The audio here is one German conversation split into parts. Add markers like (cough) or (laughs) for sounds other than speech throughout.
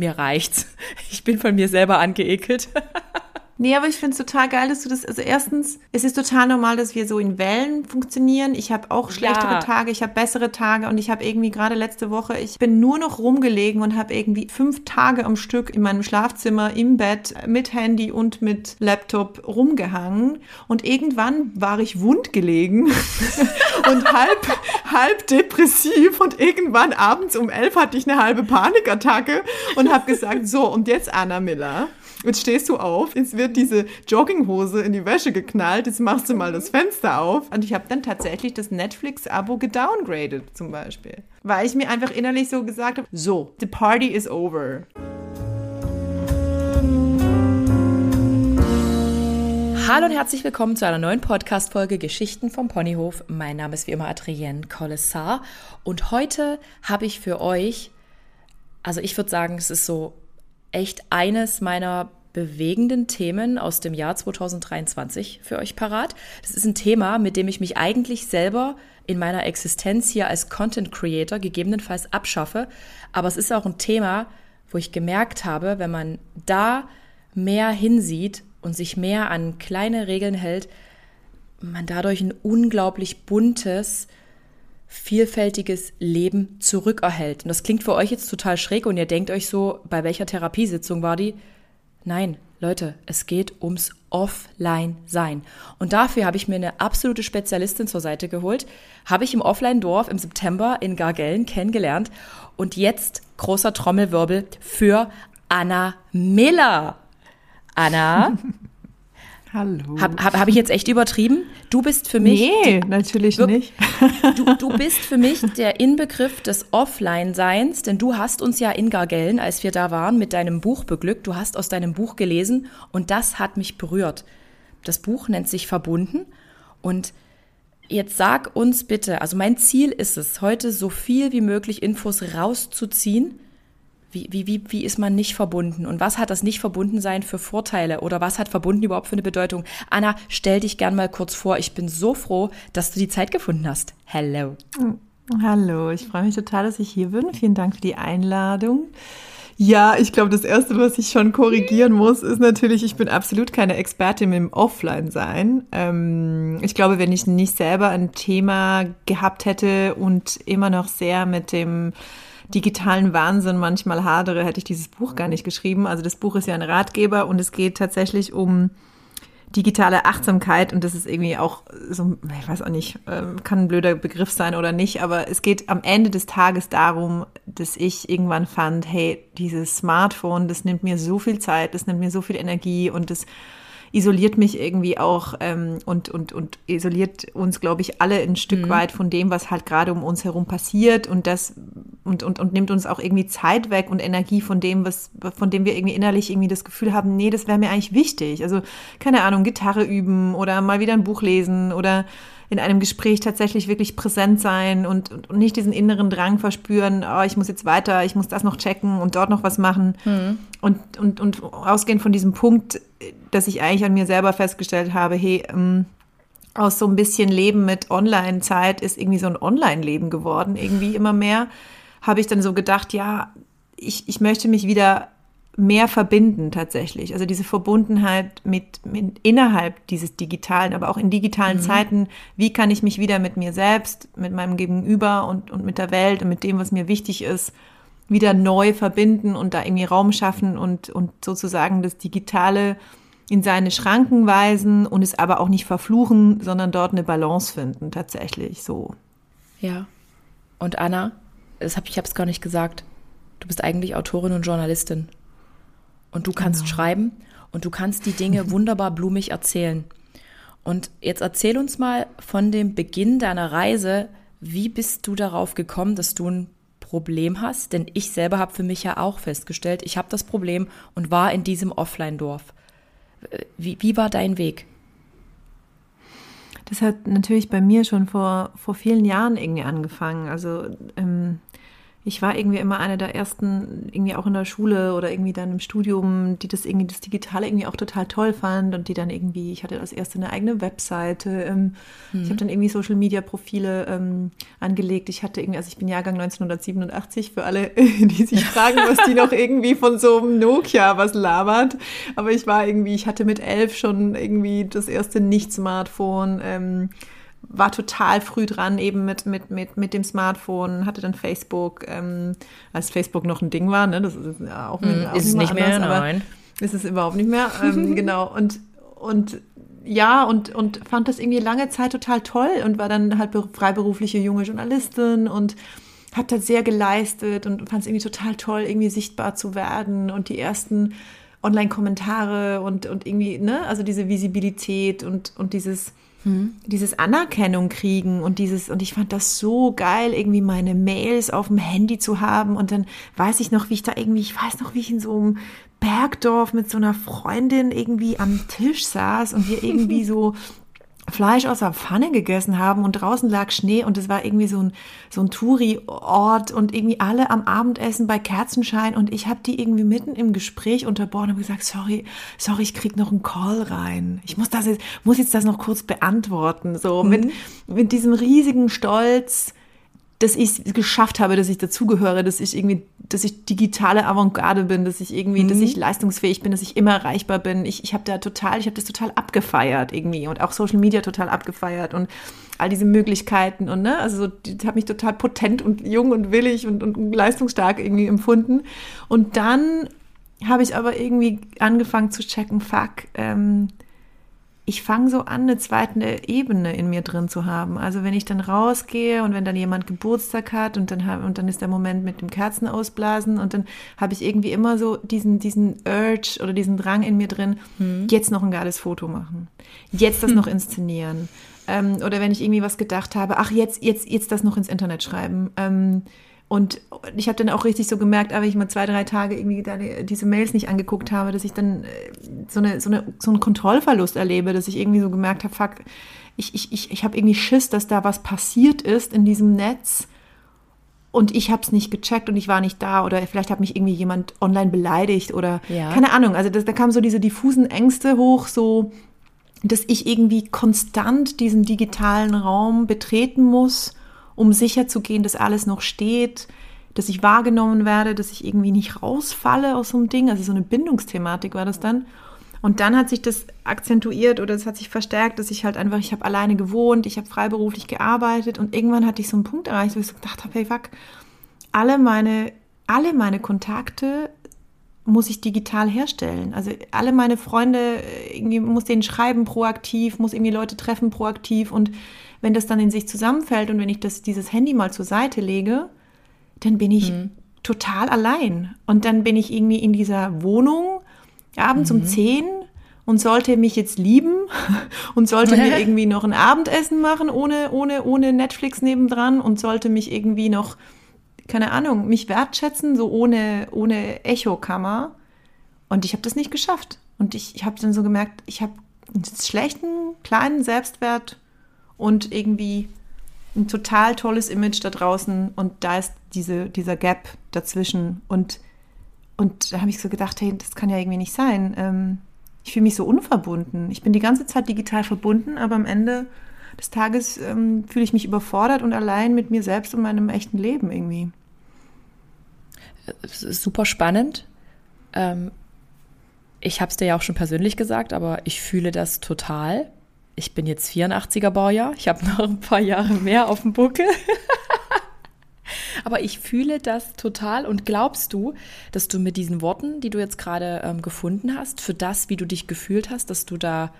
mir reicht's. Ich bin von mir selber angeekelt. Nee, aber ich finde es total geil, dass du das, also erstens, es ist total normal, dass wir so in Wellen funktionieren. Ich habe auch schlechtere ja. Tage, ich habe bessere Tage und ich habe irgendwie gerade letzte Woche, ich bin nur noch rumgelegen und habe irgendwie fünf Tage am Stück in meinem Schlafzimmer im Bett mit Handy und mit Laptop rumgehangen und irgendwann war ich wund gelegen (laughs) und halb, halb depressiv und irgendwann abends um elf hatte ich eine halbe Panikattacke und habe gesagt, so und jetzt Anna Miller. Jetzt stehst du auf, jetzt wird diese Jogginghose in die Wäsche geknallt, jetzt machst du mal das Fenster auf. Und ich habe dann tatsächlich das Netflix-Abo gedowngraded zum Beispiel. Weil ich mir einfach innerlich so gesagt habe, so, the party is over. Hallo und herzlich willkommen zu einer neuen Podcast-Folge Geschichten vom Ponyhof. Mein Name ist wie immer Adrienne Collessar und heute habe ich für euch, also ich würde sagen, es ist so echt eines meiner bewegenden Themen aus dem Jahr 2023 für euch parat. Das ist ein Thema, mit dem ich mich eigentlich selber in meiner Existenz hier als Content Creator gegebenenfalls abschaffe. Aber es ist auch ein Thema, wo ich gemerkt habe, wenn man da mehr hinsieht und sich mehr an kleine Regeln hält, man dadurch ein unglaublich buntes, vielfältiges Leben zurückerhält. Und das klingt für euch jetzt total schräg und ihr denkt euch so, bei welcher Therapiesitzung war die? Nein, Leute, es geht ums Offline-Sein. Und dafür habe ich mir eine absolute Spezialistin zur Seite geholt, habe ich im Offline-Dorf im September in Gargellen kennengelernt und jetzt großer Trommelwirbel für Anna Miller. Anna, (laughs) Hallo. Habe hab, hab ich jetzt echt übertrieben? Du bist für mich. Nee, natürlich nicht. Du, du bist für mich der Inbegriff des Offline-Seins, denn du hast uns ja in Gargellen, als wir da waren, mit deinem Buch beglückt. Du hast aus deinem Buch gelesen und das hat mich berührt. Das Buch nennt sich Verbunden und jetzt sag uns bitte, also mein Ziel ist es, heute so viel wie möglich Infos rauszuziehen wie, wie, wie, wie ist man nicht verbunden? Und was hat das nicht verbunden sein für Vorteile? Oder was hat verbunden überhaupt für eine Bedeutung? Anna, stell dich gern mal kurz vor. Ich bin so froh, dass du die Zeit gefunden hast. Hello. Hallo, ich freue mich total, dass ich hier bin. Vielen Dank für die Einladung. Ja, ich glaube, das Erste, was ich schon korrigieren muss, ist natürlich, ich bin absolut keine Expertin im Offline-Sein. Ähm, ich glaube, wenn ich nicht selber ein Thema gehabt hätte und immer noch sehr mit dem digitalen Wahnsinn manchmal hadere, hätte ich dieses Buch gar nicht geschrieben. Also das Buch ist ja ein Ratgeber und es geht tatsächlich um digitale Achtsamkeit und das ist irgendwie auch so, ich weiß auch nicht, ähm, kann ein blöder Begriff sein oder nicht, aber es geht am Ende des Tages darum, dass ich irgendwann fand, hey, dieses Smartphone, das nimmt mir so viel Zeit, das nimmt mir so viel Energie und das isoliert mich irgendwie auch ähm, und, und, und isoliert uns, glaube ich, alle ein Stück mhm. weit von dem, was halt gerade um uns herum passiert und das und, und, und nimmt uns auch irgendwie Zeit weg und Energie von dem, was, von dem wir irgendwie innerlich irgendwie das Gefühl haben, nee, das wäre mir eigentlich wichtig. Also, keine Ahnung, Gitarre üben oder mal wieder ein Buch lesen oder in einem Gespräch tatsächlich wirklich präsent sein und, und, nicht diesen inneren Drang verspüren, oh, ich muss jetzt weiter, ich muss das noch checken und dort noch was machen. Mhm. Und, und, und ausgehend von diesem Punkt, dass ich eigentlich an mir selber festgestellt habe, hey, ähm, aus so ein bisschen Leben mit Online-Zeit ist irgendwie so ein Online-Leben geworden, irgendwie immer mehr, habe ich dann so gedacht, ja, ich, ich möchte mich wieder mehr verbinden tatsächlich. Also diese Verbundenheit mit, mit innerhalb dieses digitalen, aber auch in digitalen mhm. Zeiten, wie kann ich mich wieder mit mir selbst, mit meinem Gegenüber und, und mit der Welt und mit dem, was mir wichtig ist, wieder neu verbinden und da irgendwie Raum schaffen und, und sozusagen das Digitale in seine Schranken weisen und es aber auch nicht verfluchen, sondern dort eine Balance finden, tatsächlich so. Ja. Und Anna, das hab, ich habe es gar nicht gesagt, du bist eigentlich Autorin und Journalistin. Und du kannst genau. schreiben und du kannst die Dinge (laughs) wunderbar blumig erzählen. Und jetzt erzähl uns mal von dem Beginn deiner Reise, wie bist du darauf gekommen, dass du ein Problem hast? Denn ich selber habe für mich ja auch festgestellt, ich habe das Problem und war in diesem Offline-Dorf. Wie, wie war dein Weg? Das hat natürlich bei mir schon vor, vor vielen Jahren irgendwie angefangen. Also ähm, ich war irgendwie immer eine der ersten, irgendwie auch in der Schule oder irgendwie dann im Studium, die das irgendwie, das Digitale irgendwie auch total toll fand und die dann irgendwie, ich hatte als erste eine eigene Webseite, ähm, mhm. ich habe dann irgendwie Social Media Profile ähm, angelegt. Ich hatte irgendwie, also ich bin Jahrgang 1987 für alle, (laughs) die sich (laughs) fragen, was die noch irgendwie von so einem Nokia was labert. Aber ich war irgendwie, ich hatte mit elf schon irgendwie das erste Nicht-Smartphone. Ähm, war total früh dran, eben mit, mit, mit, mit dem Smartphone, hatte dann Facebook, ähm, als Facebook noch ein Ding war, ne? Das ist ja auch, mm, auch ist es nicht anders, mehr, nein. Ist es überhaupt nicht mehr. Ähm, (laughs) genau. Und, und ja, und, und fand das irgendwie lange Zeit total toll und war dann halt freiberufliche junge Journalistin und habe da sehr geleistet und fand es irgendwie total toll, irgendwie sichtbar zu werden und die ersten Online-Kommentare und, und irgendwie, ne, also diese Visibilität und, und dieses hm. Dieses Anerkennung kriegen und dieses, und ich fand das so geil, irgendwie meine Mails auf dem Handy zu haben. Und dann weiß ich noch, wie ich da irgendwie, ich weiß noch, wie ich in so einem Bergdorf mit so einer Freundin irgendwie am Tisch saß und wir irgendwie (laughs) so Fleisch aus der Pfanne gegessen haben und draußen lag Schnee und es war irgendwie so ein, so ein Touri-Ort und irgendwie alle am Abendessen bei Kerzenschein und ich habe die irgendwie mitten im Gespräch unterbrochen und gesagt, sorry, sorry, ich krieg noch einen Call rein. Ich muss das jetzt, muss jetzt das noch kurz beantworten. So mhm. mit, mit diesem riesigen Stolz, dass ich es geschafft habe, dass ich dazugehöre, dass ich irgendwie, dass ich digitale Avantgarde bin, dass ich irgendwie, mhm. dass ich leistungsfähig bin, dass ich immer erreichbar bin. Ich, ich habe da total, ich habe das total abgefeiert irgendwie und auch Social Media total abgefeiert und all diese Möglichkeiten und ne, also so, ich habe mich total potent und jung und willig und, und leistungsstark irgendwie empfunden. Und dann habe ich aber irgendwie angefangen zu checken, fuck, ähm, ich fange so an, eine zweite Ebene in mir drin zu haben. Also wenn ich dann rausgehe und wenn dann jemand Geburtstag hat und dann, und dann ist der Moment mit dem Kerzen ausblasen und dann habe ich irgendwie immer so diesen, diesen Urge oder diesen Drang in mir drin, hm. jetzt noch ein geiles Foto machen, jetzt das hm. noch inszenieren. Ähm, oder wenn ich irgendwie was gedacht habe, ach, jetzt, jetzt, jetzt das noch ins Internet schreiben. Ähm, und ich habe dann auch richtig so gemerkt, aber ich mal zwei, drei Tage irgendwie diese Mails nicht angeguckt habe, dass ich dann äh, so, eine, so, eine, so einen Kontrollverlust erlebe, dass ich irgendwie so gemerkt habe, fuck, ich, ich, ich, ich habe irgendwie Schiss, dass da was passiert ist in diesem Netz und ich habe es nicht gecheckt und ich war nicht da oder vielleicht hat mich irgendwie jemand online beleidigt oder ja. keine Ahnung. Also das, da kamen so diese diffusen Ängste hoch, so dass ich irgendwie konstant diesen digitalen Raum betreten muss um sicher zu gehen, dass alles noch steht, dass ich wahrgenommen werde, dass ich irgendwie nicht rausfalle aus so einem Ding. Also so eine Bindungsthematik war das dann. Und dann hat sich das akzentuiert oder es hat sich verstärkt, dass ich halt einfach, ich habe alleine gewohnt, ich habe freiberuflich gearbeitet und irgendwann hatte ich so einen Punkt erreicht, wo ich so gedacht habe, hey fuck, alle meine, alle meine Kontakte muss ich digital herstellen. Also alle meine Freunde, irgendwie muss denen schreiben proaktiv, muss irgendwie Leute treffen proaktiv und wenn das dann in sich zusammenfällt und wenn ich das, dieses Handy mal zur Seite lege, dann bin ich mhm. total allein. Und dann bin ich irgendwie in dieser Wohnung abends mhm. um 10 und sollte mich jetzt lieben (laughs) und sollte mir (laughs) irgendwie noch ein Abendessen machen ohne, ohne, ohne Netflix nebendran und sollte mich irgendwie noch, keine Ahnung, mich wertschätzen, so ohne, ohne Echokammer. Und ich habe das nicht geschafft. Und ich, ich habe dann so gemerkt, ich habe einen schlechten, kleinen Selbstwert und irgendwie ein total tolles Image da draußen und da ist diese, dieser Gap dazwischen und, und da habe ich so gedacht, hey, das kann ja irgendwie nicht sein. Ähm, ich fühle mich so unverbunden. Ich bin die ganze Zeit digital verbunden, aber am Ende des Tages ähm, fühle ich mich überfordert und allein mit mir selbst und meinem echten Leben irgendwie. Super spannend. Ähm, ich habe es dir ja auch schon persönlich gesagt, aber ich fühle das total ich bin jetzt 84er Baujahr, ich habe (laughs) noch ein paar Jahre mehr auf dem Buckel. (laughs) Aber ich fühle das total und glaubst du, dass du mit diesen Worten, die du jetzt gerade ähm, gefunden hast, für das, wie du dich gefühlt hast, dass du da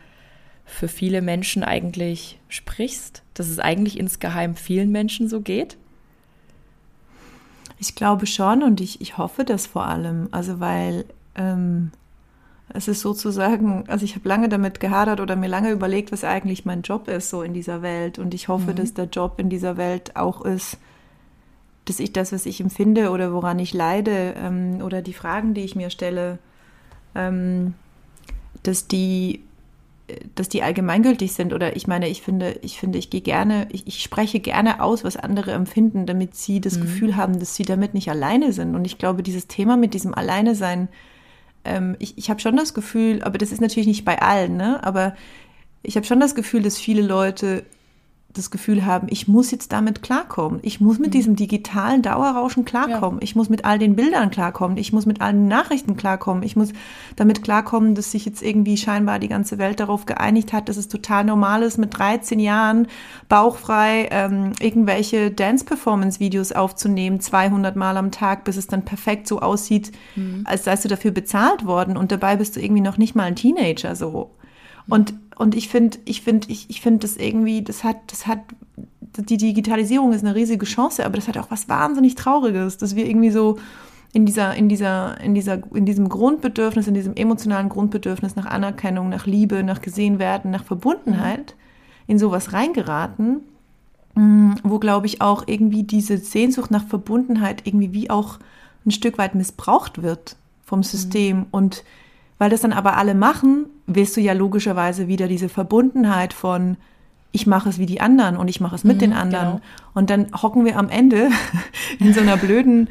für viele Menschen eigentlich sprichst, dass es eigentlich insgeheim vielen Menschen so geht? Ich glaube schon und ich, ich hoffe das vor allem. Also weil ähm, es ist sozusagen, also ich habe lange damit gehadert oder mir lange überlegt, was eigentlich mein Job ist so in dieser Welt. Und ich hoffe, mhm. dass der Job in dieser Welt auch ist, dass ich das, was ich empfinde oder woran ich leide ähm, oder die Fragen, die ich mir stelle, ähm, dass die dass die allgemeingültig sind. Oder ich meine, ich finde, ich finde, ich gehe gerne, ich, ich spreche gerne aus, was andere empfinden, damit sie das mhm. Gefühl haben, dass sie damit nicht alleine sind. Und ich glaube, dieses Thema mit diesem Alleine sein, ähm, ich, ich habe schon das Gefühl, aber das ist natürlich nicht bei allen, ne? Aber ich habe schon das Gefühl, dass viele Leute das Gefühl haben, ich muss jetzt damit klarkommen. Ich muss mit mhm. diesem digitalen Dauerrauschen klarkommen. Ja. Ich muss mit all den Bildern klarkommen. Ich muss mit allen Nachrichten klarkommen. Ich muss damit klarkommen, dass sich jetzt irgendwie scheinbar die ganze Welt darauf geeinigt hat, dass es total normal ist, mit 13 Jahren bauchfrei ähm, irgendwelche Dance-Performance-Videos aufzunehmen, 200 Mal am Tag, bis es dann perfekt so aussieht, mhm. als seist du dafür bezahlt worden. Und dabei bist du irgendwie noch nicht mal ein Teenager so. Und, und ich finde, ich finde, ich, ich finde das irgendwie, das hat, das hat, die Digitalisierung ist eine riesige Chance, aber das hat auch was wahnsinnig Trauriges, dass wir irgendwie so in dieser, in dieser, in dieser, in diesem Grundbedürfnis, in diesem emotionalen Grundbedürfnis nach Anerkennung, nach Liebe, nach gesehen werden, nach Verbundenheit in sowas reingeraten, mm, wo glaube ich auch irgendwie diese Sehnsucht nach Verbundenheit irgendwie wie auch ein Stück weit missbraucht wird vom System mhm. und weil das dann aber alle machen, willst du ja logischerweise wieder diese Verbundenheit von ich mache es wie die anderen und ich mache es mit mhm, den anderen. Genau. Und dann hocken wir am Ende (laughs) in so einer blöden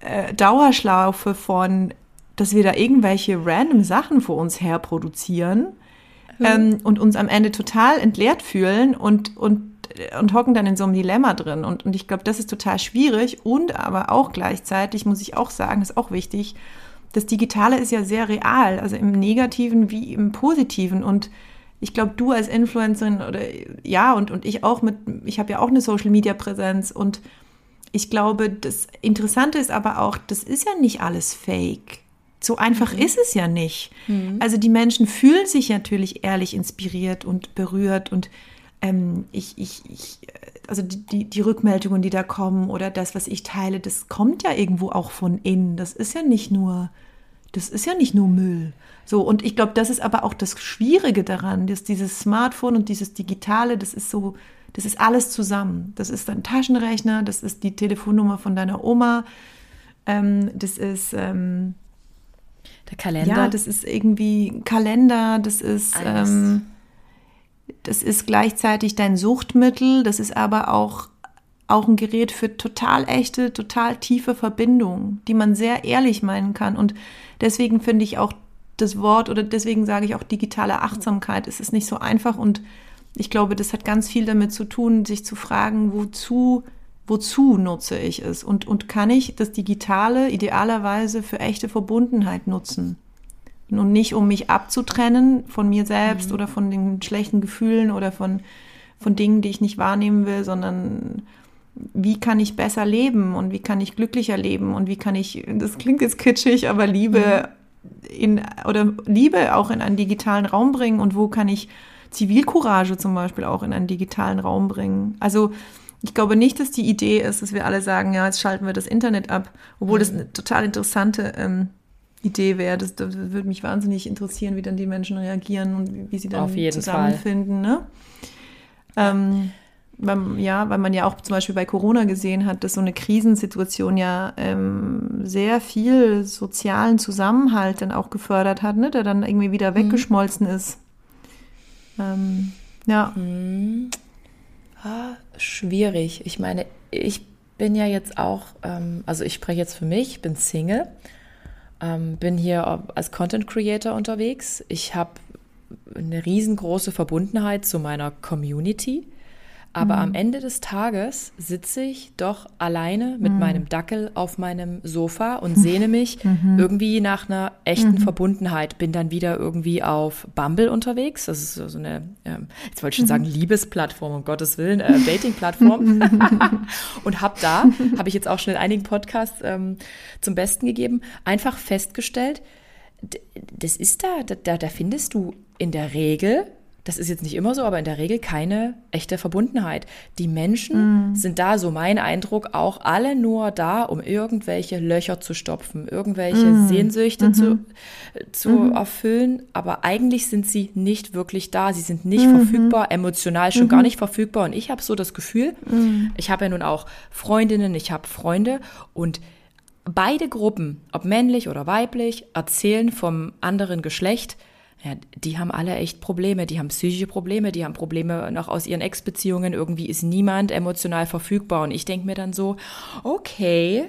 äh, Dauerschlaufe von, dass wir da irgendwelche random Sachen vor uns her produzieren mhm. ähm, und uns am Ende total entleert fühlen und, und, und hocken dann in so einem Dilemma drin. Und, und ich glaube, das ist total schwierig und aber auch gleichzeitig, muss ich auch sagen, ist auch wichtig, das Digitale ist ja sehr real, also im Negativen wie im Positiven. Und ich glaube, du als Influencerin oder ja, und, und ich auch mit, ich habe ja auch eine Social Media Präsenz und ich glaube, das Interessante ist aber auch, das ist ja nicht alles fake. So einfach mhm. ist es ja nicht. Mhm. Also die Menschen fühlen sich natürlich ehrlich inspiriert und berührt und ähm, ich, ich, ich, also die, die, die Rückmeldungen, die da kommen oder das, was ich teile, das kommt ja irgendwo auch von innen. Das ist ja nicht nur das ist ja nicht nur Müll. So, und ich glaube, das ist aber auch das Schwierige daran, dass dieses Smartphone und dieses Digitale, das ist so, das ist alles zusammen. Das ist dein Taschenrechner, das ist die Telefonnummer von deiner Oma, ähm, das ist ähm, der Kalender. Ja, das ist irgendwie Kalender, das ist ähm, das ist gleichzeitig dein Suchtmittel, das ist aber auch auch ein Gerät für total echte, total tiefe Verbindungen, die man sehr ehrlich meinen kann. Und deswegen finde ich auch das Wort oder deswegen sage ich auch digitale Achtsamkeit. Es ist nicht so einfach und ich glaube, das hat ganz viel damit zu tun, sich zu fragen, wozu, wozu nutze ich es und, und kann ich das Digitale idealerweise für echte Verbundenheit nutzen? Und nicht, um mich abzutrennen von mir selbst mhm. oder von den schlechten Gefühlen oder von, von Dingen, die ich nicht wahrnehmen will, sondern wie kann ich besser leben und wie kann ich glücklicher leben und wie kann ich, das klingt jetzt kitschig, aber Liebe in, oder Liebe auch in einen digitalen Raum bringen und wo kann ich Zivilcourage zum Beispiel auch in einen digitalen Raum bringen. Also ich glaube nicht, dass die Idee ist, dass wir alle sagen, ja, jetzt schalten wir das Internet ab, obwohl mhm. das eine total interessante ähm, Idee wäre. Das, das, würde mich wahnsinnig interessieren, wie dann die Menschen reagieren und wie, wie sie dann zusammenfinden. Ne? Ähm, weil, ja, weil man ja auch zum Beispiel bei Corona gesehen hat, dass so eine Krisensituation ja ähm, sehr viel sozialen Zusammenhalt dann auch gefördert hat, ne, der dann irgendwie wieder mhm. weggeschmolzen ist. Ähm, ja. Mhm. Ah, schwierig. Ich meine, ich bin ja jetzt auch, ähm, also ich spreche jetzt für mich, bin Single, ähm, bin hier als Content Creator unterwegs. Ich habe eine riesengroße Verbundenheit zu meiner Community. Aber mhm. am Ende des Tages sitze ich doch alleine mit mhm. meinem Dackel auf meinem Sofa und (laughs) sehne mich mhm. irgendwie nach einer echten mhm. Verbundenheit. Bin dann wieder irgendwie auf Bumble unterwegs. Das ist so eine, ähm, jetzt wollte ich schon sagen, mhm. Liebesplattform, um Gottes Willen, äh, Dating-Plattform. (laughs) (laughs) und habe da, habe ich jetzt auch schon in einigen Podcasts ähm, zum Besten gegeben, einfach festgestellt, das ist da, da, da findest du in der Regel das ist jetzt nicht immer so, aber in der Regel keine echte Verbundenheit. Die Menschen mm. sind da, so mein Eindruck, auch alle nur da, um irgendwelche Löcher zu stopfen, irgendwelche mm. Sehnsüchte -hmm. zu, zu -hmm. erfüllen. Aber eigentlich sind sie nicht wirklich da. Sie sind nicht -hmm. verfügbar, emotional schon gar mhm. nicht verfügbar. Und ich habe so das Gefühl, mhm. ich habe ja nun auch Freundinnen, ich habe Freunde und Beide Gruppen, ob männlich oder weiblich, erzählen vom anderen Geschlecht, Ja, die haben alle echt Probleme. Die haben psychische Probleme, die haben Probleme noch aus ihren Ex-Beziehungen. Irgendwie ist niemand emotional verfügbar. Und ich denke mir dann so, okay,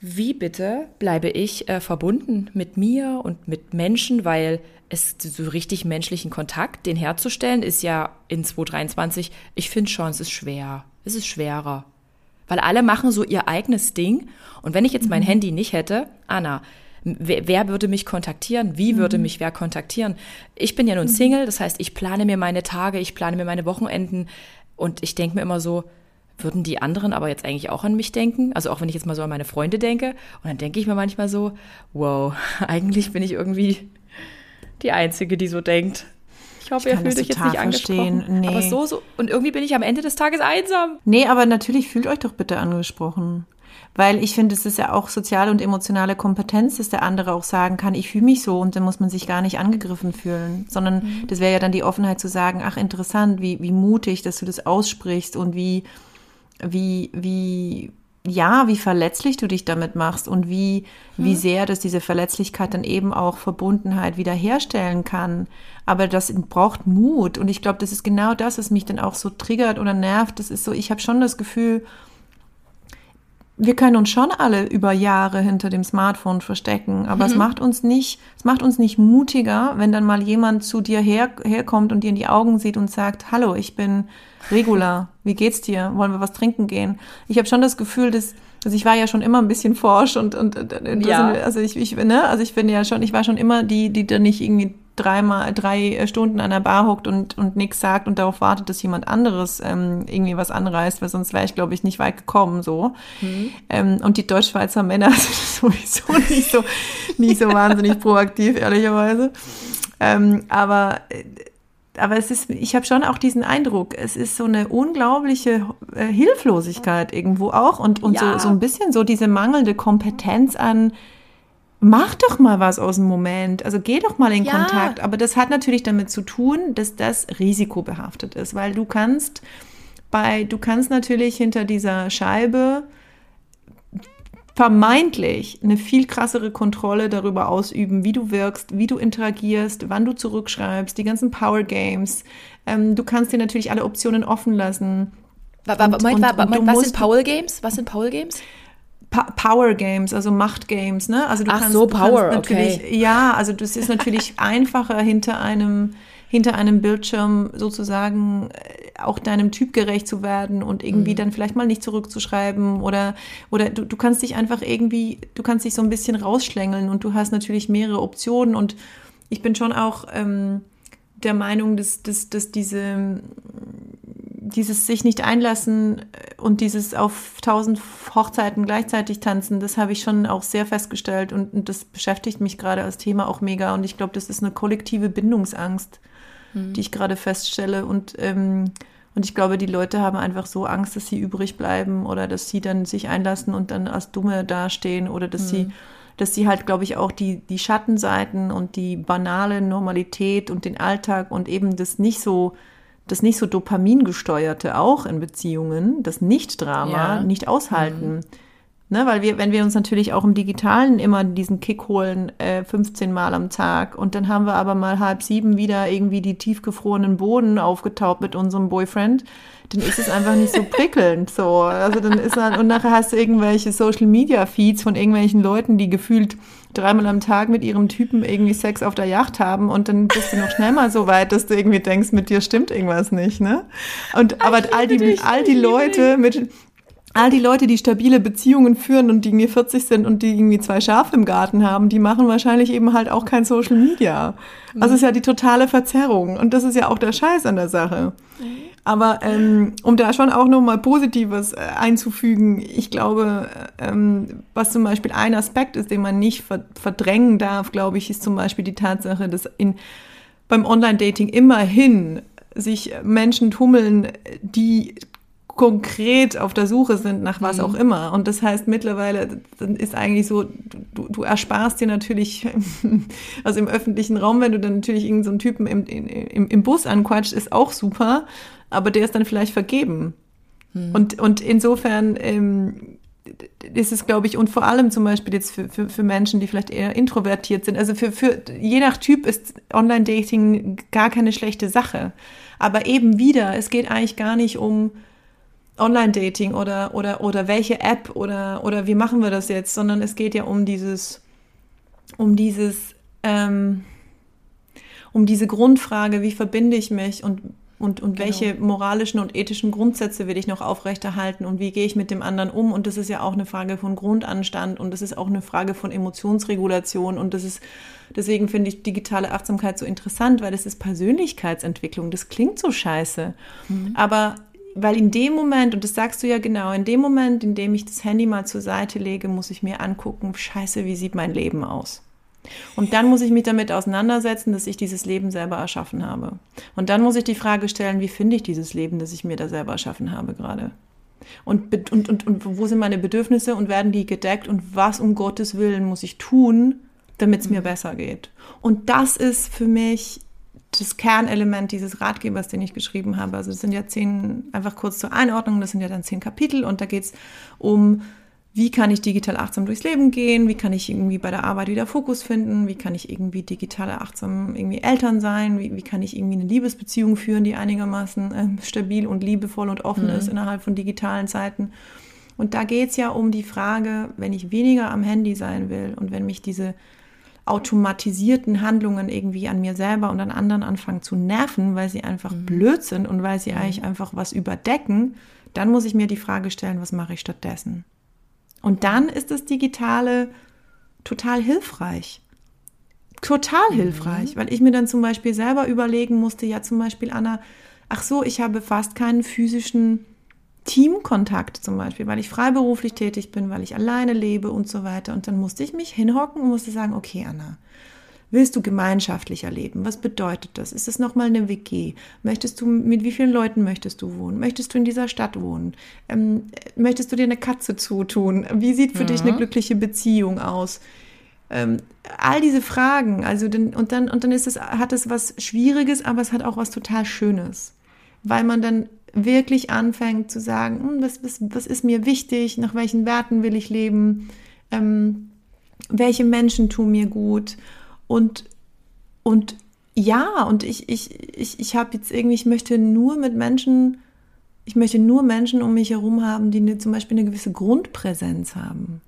wie bitte bleibe ich äh, verbunden mit mir und mit Menschen, weil es so richtig menschlichen Kontakt, den herzustellen, ist ja in 2023, ich finde schon, es ist schwer. Es ist schwerer. Weil alle machen so ihr eigenes Ding. Und wenn ich jetzt mein mhm. Handy nicht hätte, Anna, wer, wer, würde mich kontaktieren? Wie würde mhm. mich wer kontaktieren? Ich bin ja nun mhm. Single, das heißt, ich plane mir meine Tage, ich plane mir meine Wochenenden und ich denke mir immer so, würden die anderen aber jetzt eigentlich auch an mich denken? Also auch wenn ich jetzt mal so an meine Freunde denke. Und dann denke ich mir manchmal so, wow, (laughs) eigentlich bin ich irgendwie die Einzige, die so denkt. Ich hoffe, ihr fühlt euch jetzt nicht angesprochen. Nee. Aber so, so. Und irgendwie bin ich am Ende des Tages einsam. Nee, aber natürlich fühlt euch doch bitte angesprochen. Weil ich finde, es ist ja auch soziale und emotionale Kompetenz, dass der andere auch sagen kann, ich fühle mich so und dann muss man sich gar nicht angegriffen fühlen. Sondern mhm. das wäre ja dann die Offenheit zu sagen, ach interessant, wie, wie mutig, dass du das aussprichst und wie, wie, wie, ja, wie verletzlich du dich damit machst und wie, mhm. wie sehr das diese Verletzlichkeit dann eben auch Verbundenheit wiederherstellen kann. Aber das braucht Mut. Und ich glaube, das ist genau das, was mich dann auch so triggert oder nervt. Das ist so, ich habe schon das Gefühl, wir können uns schon alle über Jahre hinter dem Smartphone verstecken, aber mhm. es macht uns nicht, es macht uns nicht mutiger, wenn dann mal jemand zu dir her, herkommt und dir in die Augen sieht und sagt, hallo, ich bin Regula, (laughs) wie geht's dir? Wollen wir was trinken gehen? Ich habe schon das Gefühl, dass also ich war ja schon immer ein bisschen forsch und und, und ja. also ich, ich ne also ich bin ja schon ich war schon immer die die da nicht irgendwie dreimal drei Stunden an der Bar hockt und und nichts sagt und darauf wartet, dass jemand anderes ähm, irgendwie was anreißt, weil sonst wäre ich glaube ich nicht weit gekommen so. Mhm. Ähm, und die Deutschschweizer Männer (laughs) sind sowieso nicht so nicht so (laughs) wahnsinnig proaktiv ehrlicherweise. Ähm, aber äh, aber es ist, ich habe schon auch diesen Eindruck, es ist so eine unglaubliche äh, Hilflosigkeit irgendwo auch und, und ja. so, so ein bisschen so diese mangelnde Kompetenz an, mach doch mal was aus dem Moment, also geh doch mal in ja. Kontakt. Aber das hat natürlich damit zu tun, dass das risikobehaftet ist, weil du kannst bei, du kannst natürlich hinter dieser Scheibe vermeintlich eine viel krassere Kontrolle darüber ausüben, wie du wirkst, wie du interagierst, wann du zurückschreibst, die ganzen Power Games. Ähm, du kannst dir natürlich alle Optionen offen lassen. Und, Moment, und, und, und was sind Power Games? Was sind Power Games? Power Games, also Macht Games, ne? Also du Ach kannst, so, Power, kannst natürlich, okay. ja, also das ist natürlich (laughs) einfacher hinter einem hinter einem Bildschirm sozusagen äh, auch deinem Typ gerecht zu werden und irgendwie mhm. dann vielleicht mal nicht zurückzuschreiben oder, oder du, du kannst dich einfach irgendwie, du kannst dich so ein bisschen rausschlängeln und du hast natürlich mehrere Optionen und ich bin schon auch ähm, der Meinung, dass, dass, dass diese, dieses sich nicht einlassen äh, und dieses auf tausend Hochzeiten gleichzeitig tanzen, das habe ich schon auch sehr festgestellt und, und das beschäftigt mich gerade als Thema auch mega und ich glaube, das ist eine kollektive Bindungsangst mhm. die ich gerade feststelle. Und, ähm, und ich glaube, die Leute haben einfach so Angst, dass sie übrig bleiben oder dass sie dann sich einlassen und dann als Dumme dastehen oder dass mhm. sie dass sie halt, glaube ich, auch die, die Schattenseiten und die banale Normalität und den Alltag und eben das nicht so, das nicht so dopamingesteuerte auch in Beziehungen, das Nicht-Drama ja. nicht aushalten. Mhm. Ne, weil wir, wenn wir uns natürlich auch im Digitalen immer diesen Kick holen, äh, 15 Mal am Tag und dann haben wir aber mal halb sieben wieder irgendwie die tiefgefrorenen Boden aufgetaucht mit unserem Boyfriend, dann ist es einfach nicht so prickelnd so. Also dann ist dann, und nachher hast du irgendwelche Social Media Feeds von irgendwelchen Leuten, die gefühlt dreimal am Tag mit ihrem Typen irgendwie Sex auf der Yacht haben und dann bist du noch schnell mal so weit, dass du irgendwie denkst, mit dir stimmt irgendwas nicht, ne? Und aber all die, all die Leute mit, all die Leute, die stabile Beziehungen führen und die irgendwie 40 sind und die irgendwie zwei Schafe im Garten haben, die machen wahrscheinlich eben halt auch kein Social Media. Mhm. Also ist ja die totale Verzerrung und das ist ja auch der Scheiß an der Sache. Aber ähm, um da schon auch nochmal Positives äh, einzufügen, ich glaube, ähm, was zum Beispiel ein Aspekt ist, den man nicht verdrängen darf, glaube ich, ist zum Beispiel die Tatsache, dass in, beim Online-Dating immerhin sich Menschen tummeln, die konkret auf der Suche sind nach was mhm. auch immer. Und das heißt, mittlerweile ist eigentlich so, du, du ersparst dir natürlich, (laughs) also im öffentlichen Raum, wenn du dann natürlich irgendeinen so Typen im, im, im Bus anquatscht, ist auch super, aber der ist dann vielleicht vergeben. Mhm. Und, und insofern ähm, ist es, glaube ich, und vor allem zum Beispiel jetzt für, für, für Menschen, die vielleicht eher introvertiert sind. Also für, für je nach Typ ist Online-Dating gar keine schlechte Sache. Aber eben wieder, es geht eigentlich gar nicht um Online-Dating oder, oder, oder welche App oder, oder wie machen wir das jetzt, sondern es geht ja um dieses, um dieses, ähm, um diese Grundfrage, wie verbinde ich mich und und, und genau. welche moralischen und ethischen Grundsätze will ich noch aufrechterhalten und wie gehe ich mit dem anderen um? Und das ist ja auch eine Frage von Grundanstand und das ist auch eine Frage von Emotionsregulation und das ist, deswegen finde ich digitale Achtsamkeit so interessant, weil das ist Persönlichkeitsentwicklung. Das klingt so scheiße. Mhm. Aber weil in dem Moment, und das sagst du ja genau, in dem Moment, in dem ich das Handy mal zur Seite lege, muss ich mir angucken, scheiße, wie sieht mein Leben aus? Und dann muss ich mich damit auseinandersetzen, dass ich dieses Leben selber erschaffen habe. Und dann muss ich die Frage stellen, wie finde ich dieses Leben, das ich mir da selber erschaffen habe gerade? Und, und, und, und wo sind meine Bedürfnisse und werden die gedeckt und was um Gottes Willen muss ich tun, damit es mir mhm. besser geht? Und das ist für mich das Kernelement dieses Ratgebers, den ich geschrieben habe. Also das sind ja zehn, einfach kurz zur Einordnung, das sind ja dann zehn Kapitel und da geht es um wie kann ich digital achtsam durchs Leben gehen, wie kann ich irgendwie bei der Arbeit wieder Fokus finden, wie kann ich irgendwie digital achtsam irgendwie Eltern sein, wie, wie kann ich irgendwie eine Liebesbeziehung führen, die einigermaßen äh, stabil und liebevoll und offen mhm. ist innerhalb von digitalen Zeiten. Und da geht's ja um die Frage, wenn ich weniger am Handy sein will und wenn mich diese automatisierten Handlungen irgendwie an mir selber und an anderen anfangen zu nerven, weil sie einfach mhm. blöd sind und weil sie mhm. eigentlich einfach was überdecken, dann muss ich mir die Frage stellen, was mache ich stattdessen? Und dann ist das Digitale total hilfreich. Total mhm. hilfreich, weil ich mir dann zum Beispiel selber überlegen musste, ja zum Beispiel, Anna, ach so, ich habe fast keinen physischen Teamkontakt zum Beispiel, weil ich freiberuflich tätig bin, weil ich alleine lebe und so weiter. Und dann musste ich mich hinhocken und musste sagen, okay, Anna, Willst du gemeinschaftlich erleben? Was bedeutet das? Ist es nochmal eine WG? Möchtest du, mit wie vielen Leuten möchtest du wohnen? Möchtest du in dieser Stadt wohnen? Ähm, möchtest du dir eine Katze zutun? Wie sieht für mhm. dich eine mhm. glückliche Beziehung aus? Ähm, all diese Fragen, also den, und dann, und dann ist es, hat es was Schwieriges, aber es hat auch was total Schönes. Weil man dann wirklich anfängt zu sagen, hm, was, was, was ist mir wichtig, nach welchen Werten will ich leben, ähm, welche Menschen tun mir gut und, und ja, und ich, ich, ich, ich habe jetzt irgendwie, ich möchte nur mit Menschen, ich möchte nur Menschen um mich herum haben, die eine, zum Beispiel eine gewisse Grundpräsenz haben.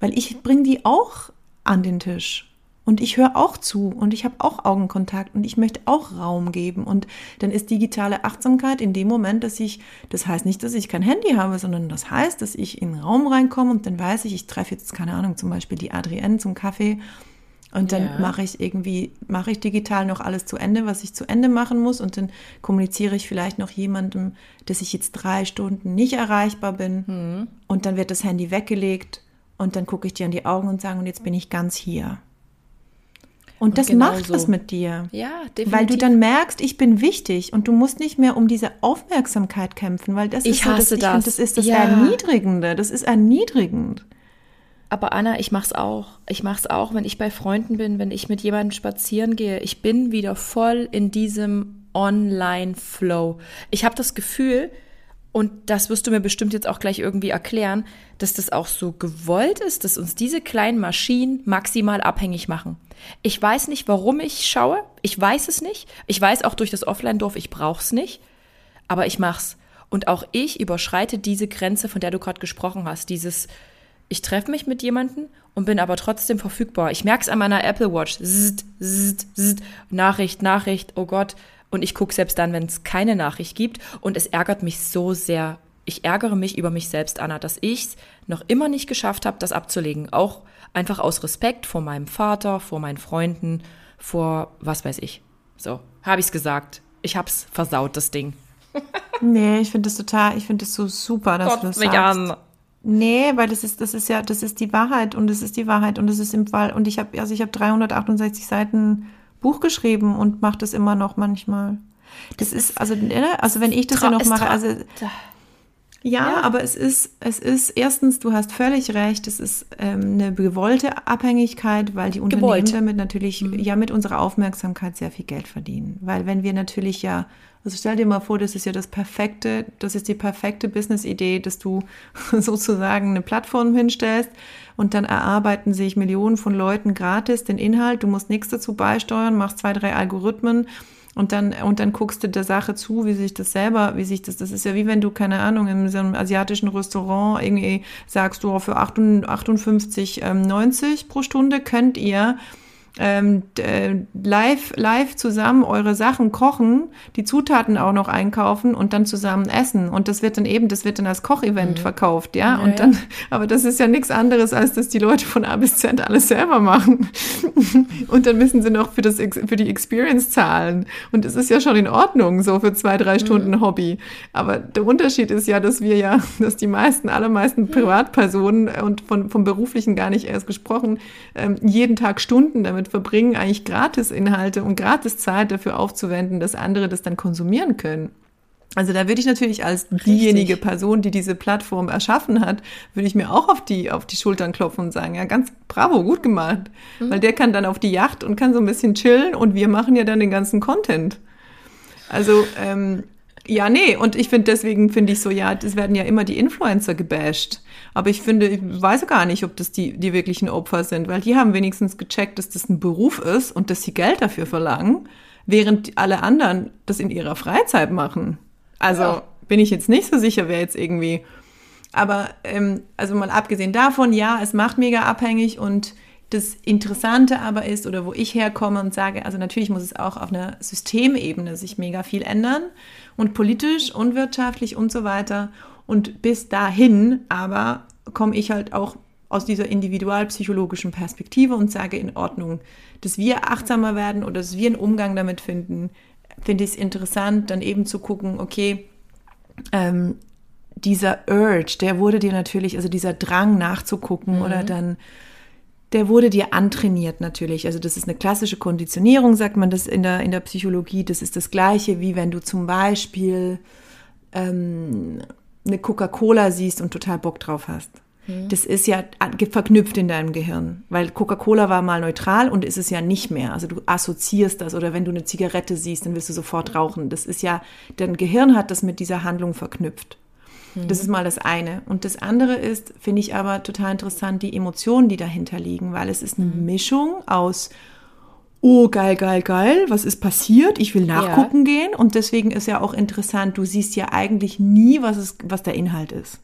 Weil ich bringe die auch an den Tisch. Und ich höre auch zu und ich habe auch Augenkontakt und ich möchte auch Raum geben. Und dann ist digitale Achtsamkeit in dem Moment, dass ich, das heißt nicht, dass ich kein Handy habe, sondern das heißt, dass ich in den Raum reinkomme und dann weiß ich, ich treffe jetzt, keine Ahnung, zum Beispiel die Adrienne zum Kaffee und dann ja. mache ich irgendwie, mache ich digital noch alles zu Ende, was ich zu Ende machen muss. Und dann kommuniziere ich vielleicht noch jemandem, dass ich jetzt drei Stunden nicht erreichbar bin. Mhm. Und dann wird das Handy weggelegt. Und dann gucke ich dir in die Augen und sage, und jetzt bin ich ganz hier. Und, und das genau macht so. was mit dir. Ja, definitiv. Weil du dann merkst, ich bin wichtig und du musst nicht mehr um diese Aufmerksamkeit kämpfen, weil das ich ist so, hasse das, das. Find, das ist das ja. Erniedrigende. Das ist erniedrigend. Aber Anna, ich mach's auch. Ich mach's auch, wenn ich bei Freunden bin, wenn ich mit jemandem spazieren gehe. Ich bin wieder voll in diesem Online-Flow. Ich habe das Gefühl, und das wirst du mir bestimmt jetzt auch gleich irgendwie erklären, dass das auch so gewollt ist, dass uns diese kleinen Maschinen maximal abhängig machen. Ich weiß nicht, warum ich schaue. Ich weiß es nicht. Ich weiß auch durch das Offline-Dorf, ich brauch's nicht. Aber ich mach's. Und auch ich überschreite diese Grenze, von der du gerade gesprochen hast. Dieses, ich treffe mich mit jemandem und bin aber trotzdem verfügbar. Ich merke es an meiner Apple Watch. Zzt, zzt, zzt. Nachricht, Nachricht, oh Gott. Und ich gucke selbst dann, wenn es keine Nachricht gibt. Und es ärgert mich so sehr. Ich ärgere mich über mich selbst, Anna, dass ich es noch immer nicht geschafft habe, das abzulegen. Auch einfach aus Respekt vor meinem Vater, vor meinen Freunden, vor was weiß ich. So, habe ich es gesagt. Ich hab's versaut, das Ding. nee, ich finde das total, ich finde das so super, dass Gott du das sagst. An. Nee, weil das ist, das ist ja, das ist die Wahrheit und es ist die Wahrheit und es ist im Fall, und ich habe, also ich habe 368 Seiten Buch geschrieben und mache das immer noch manchmal. Das ist, also, ne, also wenn ich das ja noch mache, also. Ja, ja, aber es ist, es ist erstens, du hast völlig recht, es ist ähm, eine gewollte Abhängigkeit, weil die Unternehmen Gewollt. damit natürlich mhm. ja mit unserer Aufmerksamkeit sehr viel Geld verdienen. Weil wenn wir natürlich ja, also stell dir mal vor, das ist ja das perfekte, das ist die perfekte Business-Idee, dass du (laughs) sozusagen eine Plattform hinstellst und dann erarbeiten sich Millionen von Leuten gratis den Inhalt, du musst nichts dazu beisteuern, machst zwei, drei Algorithmen und dann, und dann guckst du der Sache zu, wie sich das selber, wie sich das, das ist ja wie wenn du, keine Ahnung, in so einem asiatischen Restaurant irgendwie sagst, du, für 58,90 ähm, pro Stunde könnt ihr ähm, äh, live, live zusammen eure Sachen kochen, die Zutaten auch noch einkaufen und dann zusammen essen. Und das wird dann eben, das wird dann als Kochevent mhm. verkauft, ja? ja. Und dann, (laughs) aber das ist ja nichts anderes, als dass die Leute von A bis Z alles selber machen. (laughs) und dann müssen sie noch für, das, für die Experience zahlen. Und es ist ja schon in Ordnung, so für zwei, drei mhm. Stunden mhm. Hobby. Aber der Unterschied ist ja, dass wir ja, (laughs) dass die meisten, allermeisten Privatpersonen und von, vom Beruflichen gar nicht erst gesprochen, ähm, jeden Tag Stunden damit damit verbringen, eigentlich Gratis-Inhalte und Gratis-Zeit dafür aufzuwenden, dass andere das dann konsumieren können. Also da würde ich natürlich als Richtig. diejenige Person, die diese Plattform erschaffen hat, würde ich mir auch auf die, auf die Schultern klopfen und sagen, ja, ganz bravo, gut gemacht. Mhm. Weil der kann dann auf die Yacht und kann so ein bisschen chillen und wir machen ja dann den ganzen Content. Also, ähm, ja, nee, und ich finde, deswegen finde ich so, ja, es werden ja immer die Influencer gebasht. Aber ich finde, ich weiß gar nicht, ob das die, die wirklichen Opfer sind, weil die haben wenigstens gecheckt, dass das ein Beruf ist und dass sie Geld dafür verlangen, während alle anderen das in ihrer Freizeit machen. Also ja. bin ich jetzt nicht so sicher, wer jetzt irgendwie. Aber ähm, also mal abgesehen davon, ja, es macht mega abhängig und das Interessante aber ist, oder wo ich herkomme und sage, also natürlich muss es auch auf einer Systemebene sich mega viel ändern und politisch und wirtschaftlich und so weiter. Und bis dahin aber komme ich halt auch aus dieser individualpsychologischen Perspektive und sage in Ordnung, dass wir achtsamer werden oder dass wir einen Umgang damit finden, finde ich es interessant, dann eben zu gucken, okay, ähm, dieser Urge, der wurde dir natürlich, also dieser Drang nachzugucken mhm. oder dann, der wurde dir antrainiert natürlich. Also das ist eine klassische Konditionierung, sagt man das in der, in der Psychologie. Das ist das gleiche, wie wenn du zum Beispiel ähm, eine Coca-Cola siehst und total Bock drauf hast. Mhm. Das ist ja verknüpft in deinem Gehirn, weil Coca-Cola war mal neutral und ist es ja nicht mehr. Also du assoziierst das oder wenn du eine Zigarette siehst, dann willst du sofort rauchen. Das ist ja, dein Gehirn hat das mit dieser Handlung verknüpft. Mhm. Das ist mal das eine. Und das andere ist, finde ich aber total interessant, die Emotionen, die dahinter liegen, weil es ist eine mhm. Mischung aus oh, geil, geil, geil, was ist passiert? Ich will nachgucken ja. gehen. Und deswegen ist ja auch interessant, du siehst ja eigentlich nie, was, es, was der Inhalt ist.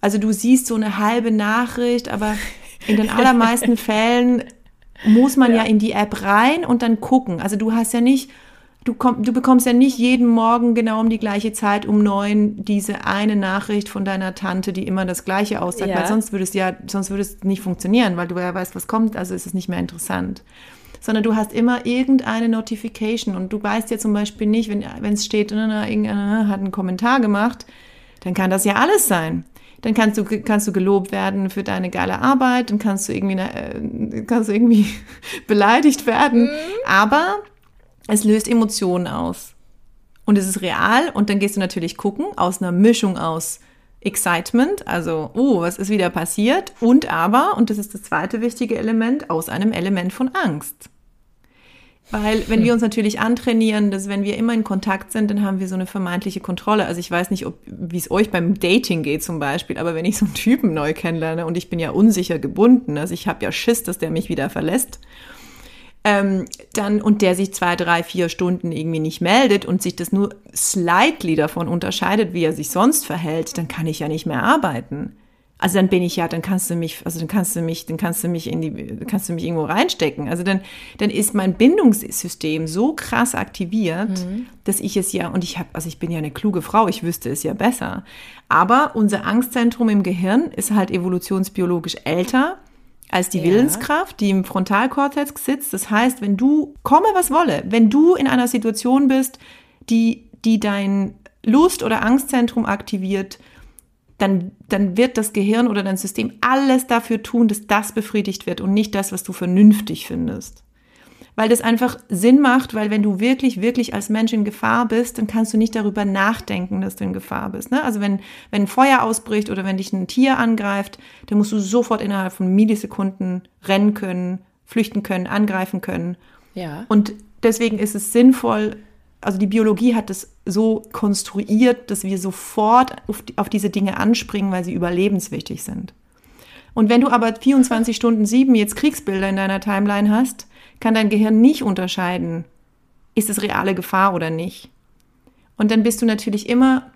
Also du siehst so eine halbe Nachricht, aber in den (laughs) allermeisten Fällen muss man ja. ja. in die App rein und dann gucken. Also du hast ja nicht, du, komm, du bekommst ja nicht jeden Morgen genau um die gleiche Zeit um neun diese eine Nachricht von deiner Tante, die immer das Gleiche aussagt, ja. weil sonst würde es ja, sonst würde es nicht funktionieren, weil du ja weißt, was kommt, also ist es nicht mehr interessant sondern du hast immer irgendeine Notification und du weißt ja zum Beispiel nicht, wenn es steht, irgendeiner hat einen Kommentar gemacht, dann kann das ja alles sein. Dann kannst du, kannst du gelobt werden für deine geile Arbeit, dann kannst du irgendwie, äh, kannst du irgendwie (laughs) beleidigt werden. Mhm. Aber es löst Emotionen aus. Und es ist real und dann gehst du natürlich gucken aus einer Mischung aus Excitement, also, oh, was ist wieder passiert? Und aber, und das ist das zweite wichtige Element, aus einem Element von Angst. Weil wenn wir uns natürlich antrainieren, dass wenn wir immer in Kontakt sind, dann haben wir so eine vermeintliche Kontrolle. Also ich weiß nicht, wie es euch beim Dating geht zum Beispiel, aber wenn ich so einen Typen neu kennenlerne und ich bin ja unsicher gebunden, also ich habe ja Schiss, dass der mich wieder verlässt ähm, dann und der sich zwei, drei, vier Stunden irgendwie nicht meldet und sich das nur slightly davon unterscheidet, wie er sich sonst verhält, dann kann ich ja nicht mehr arbeiten. Also dann bin ich ja, dann kannst du mich, also dann kannst du mich, dann kannst du mich in die, kannst du mich irgendwo reinstecken. Also dann, dann ist mein Bindungssystem so krass aktiviert, mhm. dass ich es ja, und ich habe, also ich bin ja eine kluge Frau, ich wüsste es ja besser. Aber unser Angstzentrum im Gehirn ist halt evolutionsbiologisch älter als die ja. Willenskraft, die im Frontalkortex sitzt. Das heißt, wenn du, komme was wolle, wenn du in einer Situation bist, die, die dein Lust- oder Angstzentrum aktiviert, dann, dann wird das Gehirn oder dein System alles dafür tun, dass das befriedigt wird und nicht das, was du vernünftig findest. Weil das einfach Sinn macht, weil wenn du wirklich, wirklich als Mensch in Gefahr bist, dann kannst du nicht darüber nachdenken, dass du in Gefahr bist. Ne? Also wenn, wenn ein Feuer ausbricht oder wenn dich ein Tier angreift, dann musst du sofort innerhalb von Millisekunden rennen können, flüchten können, angreifen können. Ja. Und deswegen ist es sinnvoll, also die Biologie hat es so konstruiert, dass wir sofort auf, die, auf diese Dinge anspringen, weil sie überlebenswichtig sind. Und wenn du aber 24 Stunden sieben jetzt Kriegsbilder in deiner Timeline hast, kann dein Gehirn nicht unterscheiden, ist es reale Gefahr oder nicht. Und dann bist du natürlich immer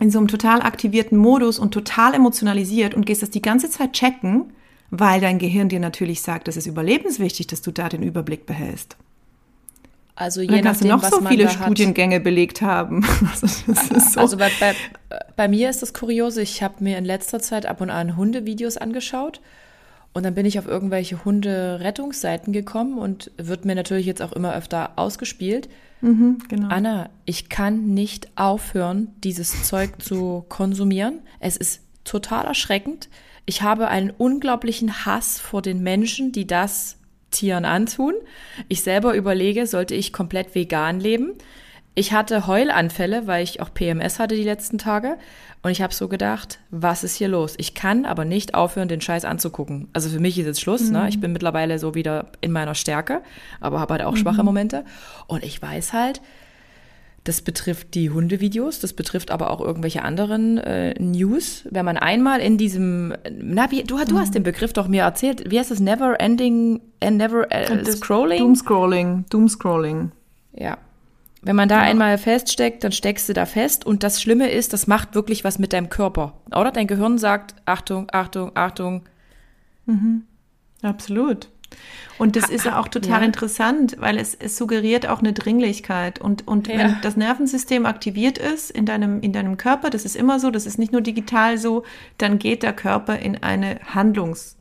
in so einem total aktivierten Modus und total emotionalisiert und gehst das die ganze Zeit checken, weil dein Gehirn dir natürlich sagt, es ist überlebenswichtig, dass du da den Überblick behältst. Also je nachdem, kannst du noch so viele da hat. Studiengänge belegt haben. (laughs) Also, ist so. Also bei, bei, bei mir ist das kuriose, ich habe mir in letzter Zeit ab und an Hundevideos angeschaut und dann bin ich auf irgendwelche Hunde-Rettungsseiten gekommen und wird mir natürlich jetzt auch immer öfter ausgespielt. mhm, genau. Anna, ich kann nicht aufhören, dieses Zeug zu konsumieren. Es ist total erschreckend. Ich habe einen unglaublichen Hass vor den Menschen, die das Tieren antun. Ich selber überlege, sollte ich komplett vegan leben? Ich hatte Heulanfälle, weil ich auch PMS hatte die letzten Tage. Und ich habe so gedacht, was ist hier los? Ich kann aber nicht aufhören, den Scheiß anzugucken. Also für mich ist jetzt Schluss. Ne? Ich bin mittlerweile so wieder in meiner Stärke, aber habe halt auch schwache Momente. Und ich weiß halt, das betrifft die Hundevideos, das betrifft aber auch irgendwelche anderen äh, News. Wenn man einmal in diesem, na, wie, du, du hast den Begriff doch mir erzählt. Wie heißt das? Never ending, äh, never äh, scrolling? Doomscrolling. Doomscrolling. Ja. Wenn man da einmal feststeckt, dann steckst du da fest. Und das Schlimme ist, das macht wirklich was mit deinem Körper. Oder? Dein Gehirn sagt, Achtung, Achtung, Achtung. Absolut. Und das Ha- ist ja ha- auch total ja. interessant, weil es, es suggeriert auch eine Dringlichkeit. Und, und Ja. wenn das Nervensystem aktiviert ist in deinem, in deinem Körper, das ist immer so, das ist nicht nur digital so, dann geht der Körper in eine Handlungsenergie.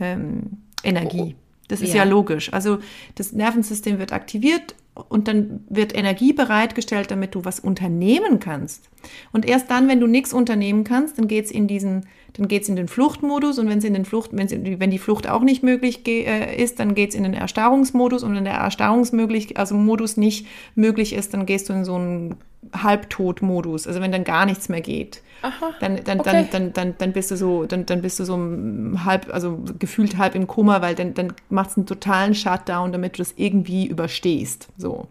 Ähm, Energie. das ist Ja. ja. logisch. Also das Nervensystem wird aktiviert und dann wird Energie bereitgestellt, damit du was unternehmen kannst. Und erst dann, wenn du nichts unternehmen kannst, dann geht's in diesen, dann geht's in den Fluchtmodus und wenn in den Flucht, wenn's wenn die Flucht auch nicht möglich äh, ist, dann geht's in den Erstarrungsmodus und wenn der Erstarrungsmöglich, also Modus nicht möglich ist, dann gehst du in so einen Halbtod-Modus, also wenn dann gar nichts mehr geht. Aha. Dann, dann, Okay. dann, dann, dann, dann bist du so, dann, dann bist du so halb, also gefühlt halb im Koma, weil dann, dann macht es einen totalen Shutdown, damit du das irgendwie überstehst. So.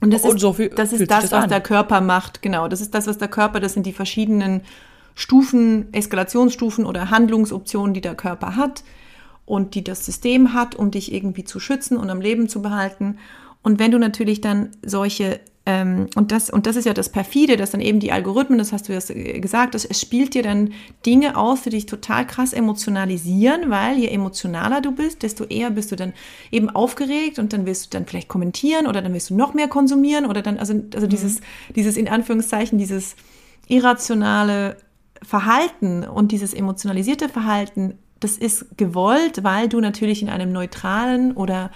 Und das Und ist, so fühl- das, ist das, das was an. der Körper macht, genau. Das ist das, was der Körper, das sind die verschiedenen Stufen, Eskalationsstufen oder Handlungsoptionen, die der Körper hat und die das System hat, um dich irgendwie zu schützen und am Leben zu behalten. Und wenn du natürlich dann solche und das und das ist ja das perfide, dass dann eben die Algorithmen, das hast du ja gesagt, das, es spielt dir dann Dinge aus, die dich total krass emotionalisieren, weil je emotionaler du bist, desto eher bist du dann eben aufgeregt und dann willst du dann vielleicht kommentieren oder dann willst du noch mehr konsumieren oder dann also also dieses dieses in Anführungszeichen dieses irrationale Verhalten und dieses emotionalisierte Verhalten, das ist gewollt, weil du natürlich in einem neutralen oder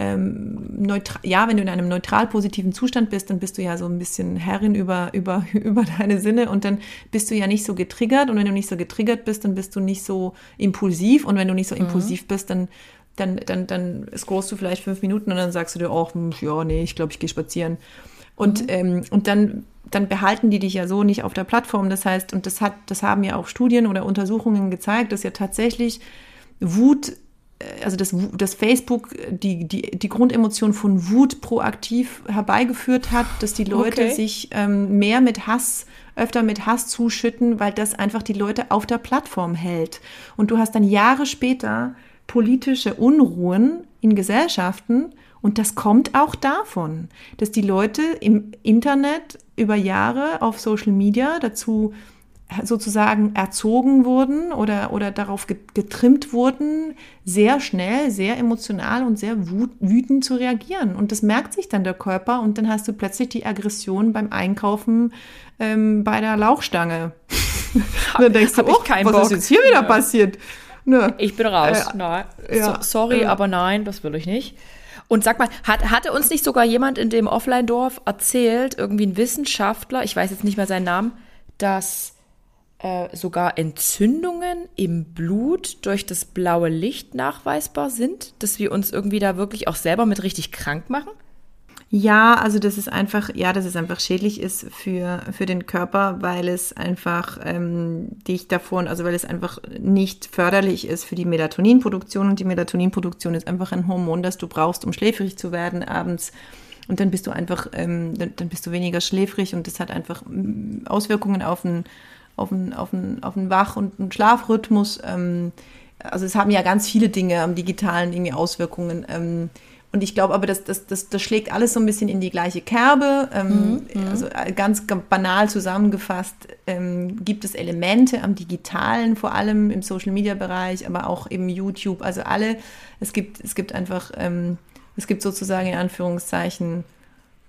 ähm, neutral, ja, wenn du in einem neutral positiven Zustand bist, dann bist du ja so ein bisschen Herrin über, (laughs) über, über deine Sinne und dann bist du ja nicht so getriggert und wenn du nicht so getriggert bist, dann bist du nicht so impulsiv und wenn du nicht so impulsiv bist, dann dann, dann, dann scrollst du vielleicht fünf Minuten und dann sagst du dir auch, hm, ja, nee, ich glaube, ich gehe spazieren. Und, ähm, und dann, dann behalten die dich ja so nicht auf der Plattform. Das heißt, und das hat, das haben ja auch Studien oder Untersuchungen gezeigt, dass ja tatsächlich Wut, also das, Wu- das Facebook die, die, die Grundemotion von Wut proaktiv herbeigeführt hat, dass die Leute Okay. sich ähm, mehr mit Hass, öfter mit Hass zuschütten, weil das einfach die Leute auf der Plattform hält. Und du hast dann Jahre später politische Unruhen in Gesellschaften und das kommt auch davon, dass die Leute im Internet über Jahre auf Social Media dazu sozusagen erzogen wurden oder, oder darauf ge- getrimmt wurden, sehr schnell, sehr emotional und sehr wütend zu reagieren. Und das merkt sich dann der Körper und dann hast du plötzlich die Aggression beim Einkaufen ähm, bei der Lauchstange. (laughs) und dann denkst du, hab ich oh, was Bock. ist jetzt hier wieder Ja. passiert? Ne. Ich bin raus. Äh, nein. ja, so, sorry, äh. aber nein, das will ich nicht. Und sag mal, hat, hatte uns nicht sogar jemand in dem Offline-Dorf erzählt, irgendwie ein Wissenschaftler, ich weiß jetzt nicht mehr seinen Namen, dass äh, sogar Entzündungen im Blut durch das blaue Licht nachweisbar sind, dass wir uns irgendwie da wirklich auch selber mit richtig krank machen? Ja, also das ist einfach, ja, dass es einfach schädlich ist für, für den Körper, weil es einfach ähm, dich davon, also weil es einfach nicht förderlich ist für die Melatoninproduktion und die Melatoninproduktion ist einfach ein Hormon, das du brauchst, um schläfrig zu werden abends. Und dann bist du einfach, ähm, dann, dann bist du weniger schläfrig und das hat einfach mm, Auswirkungen auf den, auf den, auf den, auf den Wach- und den Schlafrhythmus. Ähm, also es haben ja ganz viele Dinge am digitalen irgendwie Auswirkungen. Ähm, und ich glaube aber, das, das, das, das schlägt alles so ein bisschen in die gleiche Kerbe. Ähm, mhm, also äh, ganz banal zusammengefasst ähm, gibt es Elemente am digitalen, vor allem im Social-Media-Bereich, aber auch im YouTube. Also alle, es gibt, es gibt einfach, ähm, es gibt sozusagen in Anführungszeichen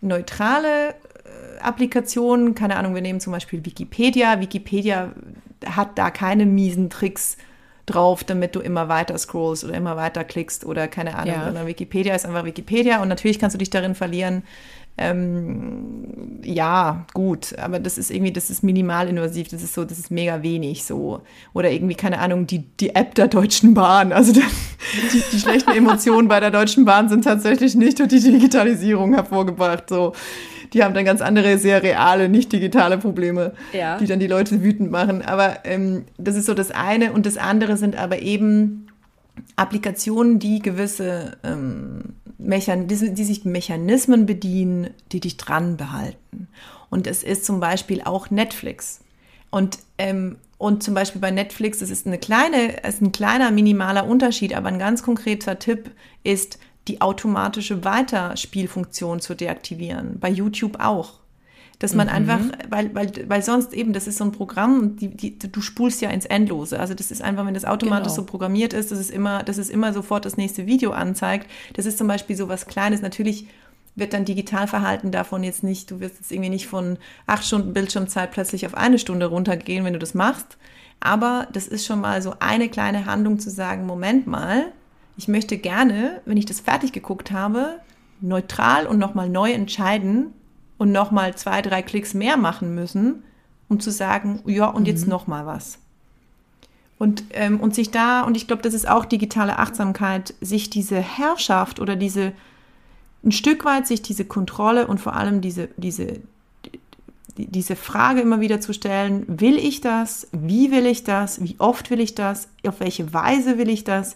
neutrale Applikationen. Keine Ahnung, wir nehmen zum Beispiel Wikipedia. Wikipedia hat da keine miesen Tricks drauf, damit du immer weiter scrollst oder immer weiter klickst oder keine Ahnung. Ja. Wikipedia ist einfach Wikipedia und natürlich kannst du dich darin verlieren. Ähm, ja, gut, aber das ist irgendwie, das ist minimal invasiv, das ist so, das ist mega wenig so. Oder irgendwie, keine Ahnung, die, die App der Deutschen Bahn. Also die, die, die schlechten (laughs) Emotionen bei der Deutschen Bahn sind tatsächlich nicht durch die Digitalisierung hervorgebracht. So die haben dann ganz andere, sehr reale, nicht digitale Probleme, ja. die dann die Leute wütend machen. Aber ähm, das ist so das eine. Und das andere sind aber eben Applikationen, die gewisse ähm, Mechan die, die sich Mechanismen bedienen, die dich dran behalten. Und es ist zum Beispiel auch Netflix. Und, ähm, und zum Beispiel bei Netflix, das ist eine kleine, ist ein kleiner minimaler Unterschied, aber ein ganz konkreter Tipp ist, die automatische Weiterspielfunktion zu deaktivieren. Bei YouTube auch. Dass man mhm. einfach, weil, weil, weil sonst eben, das ist so ein Programm, die, die, du spulst ja ins Endlose. Also das ist einfach, wenn das automatisch genau. so programmiert ist, dass es immer, dass es immer sofort das nächste Video anzeigt. Das ist zum Beispiel so was Kleines. Natürlich wird dein Digitalverhalten davon jetzt nicht, du wirst jetzt irgendwie nicht von acht Stunden Bildschirmzeit plötzlich auf eine Stunde runtergehen, wenn du das machst. Aber das ist schon mal so eine kleine Handlung zu sagen, Moment mal, ich möchte gerne, wenn ich das fertig geguckt habe, neutral und nochmal neu entscheiden und nochmal zwei, drei Klicks mehr machen müssen, um zu sagen, ja, und jetzt mhm. nochmal was. Und, ähm, und sich da, und ich glaube, das ist auch digitale Achtsamkeit, sich diese Herrschaft oder diese, ein Stück weit sich diese Kontrolle und vor allem diese, diese, diese Frage immer wieder zu stellen, will ich das? Wie will ich das? Wie oft will ich das? Auf welche Weise will ich das?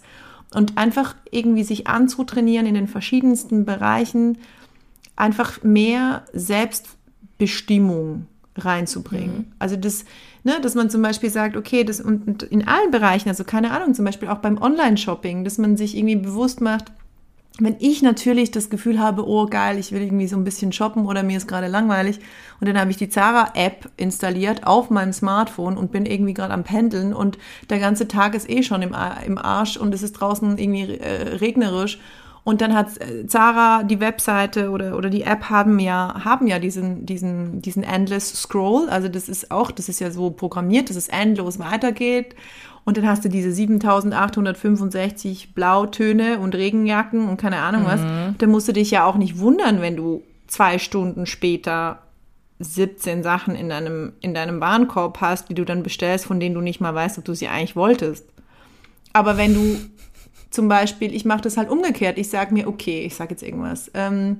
Und einfach irgendwie sich anzutrainieren in den verschiedensten Bereichen, einfach mehr Selbstbestimmung reinzubringen. Mhm. Also das, ne, dass man zum Beispiel sagt, okay, das und in allen Bereichen, also keine Ahnung, zum Beispiel auch beim Online-Shopping, dass man sich irgendwie bewusst macht, wenn ich natürlich das Gefühl habe, oh geil, ich will irgendwie so ein bisschen shoppen oder mir ist gerade langweilig und dann habe ich die Zara-App installiert auf meinem Smartphone und bin irgendwie gerade am Pendeln und der ganze Tag ist eh schon im, Arsch und es ist draußen irgendwie äh, regnerisch und dann hat äh, Zara die Webseite oder, oder die App haben ja, haben ja diesen, diesen, diesen Endless Scroll. Also das ist auch, das ist ja so programmiert, dass es endlos weitergeht. Und dann hast du diese 7865 Blautöne und Regenjacken und keine Ahnung was. Mhm. Dann musst du dich ja auch nicht wundern, wenn du zwei Stunden später 17 Sachen in deinem, in deinem Warenkorb hast, die du dann bestellst, von denen du nicht mal weißt, ob du sie eigentlich wolltest. Aber wenn du zum Beispiel, ich mache das halt umgekehrt, ich sage mir, okay, ich sage jetzt irgendwas, ähm,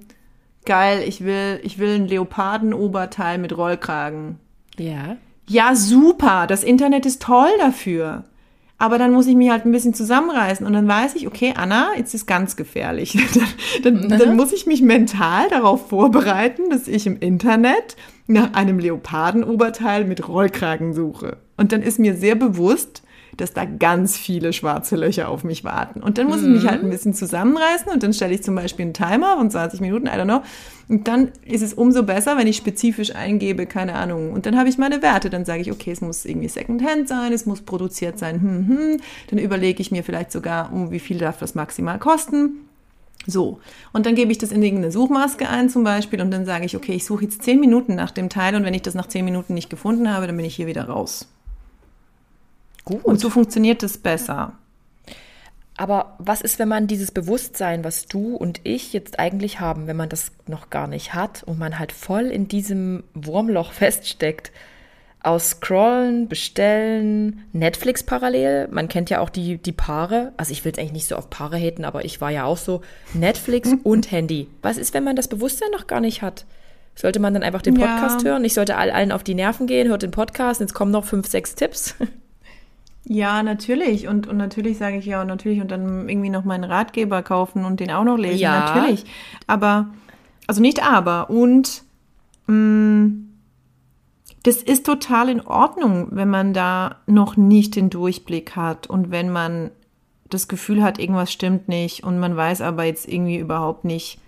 geil, ich will, ich will ein Leopardenoberteil mit Rollkragen. Ja. Ja, super, das Internet ist toll dafür. Aber dann muss ich mich halt ein bisschen zusammenreißen und dann weiß ich, okay, Anna, jetzt ist ganz gefährlich. (laughs) dann, dann, dann muss ich mich mental darauf vorbereiten, dass ich im Internet nach einem Leopardenoberteil mit Rollkragen suche. Und dann ist mir sehr bewusst, dass da ganz viele schwarze Löcher auf mich warten. Und dann muss mhm. ich mich halt ein bisschen zusammenreißen und dann stelle ich zum Beispiel einen Timer von 20 Minuten, I don't know. Und dann ist es umso besser, wenn ich spezifisch eingebe, keine Ahnung. Und dann habe ich meine Werte. Dann sage ich, okay, es muss irgendwie Secondhand sein, es muss produziert sein. Hm, hm. Dann überlege ich mir vielleicht sogar, um wie viel darf das maximal kosten. So, und dann gebe ich das in irgendeine Suchmaske ein zum Beispiel und dann sage ich, okay, ich suche jetzt zehn Minuten nach dem Teil und wenn ich das nach zehn Minuten nicht gefunden habe, dann bin ich hier wieder raus. Gut. Und so funktioniert es besser. Aber was ist, wenn man dieses Bewusstsein, was du und ich jetzt eigentlich haben, wenn man das noch gar nicht hat und man halt voll in diesem Wurmloch (laughs) feststeckt? aus Scrollen, Bestellen, Netflix parallel. Man kennt ja auch die, die Paare. Also ich will jetzt eigentlich nicht so auf Paare haten, aber ich war ja auch so Netflix (laughs) und Handy. Was ist, wenn man das Bewusstsein noch gar nicht hat? Sollte man dann einfach den Podcast ja. hören? Ich sollte allen auf die Nerven gehen, hört den Podcast, jetzt kommen noch fünf, sechs Tipps. (laughs) Ja, natürlich. Und, und natürlich sage ich ja, und natürlich und dann irgendwie noch meinen Ratgeber kaufen und den auch noch lesen. Ja. Natürlich. Aber, also nicht aber. Und mh, mm, das ist total in Ordnung, wenn man da noch nicht den Durchblick hat und wenn man das Gefühl hat, irgendwas stimmt nicht und man weiß aber jetzt irgendwie überhaupt nicht,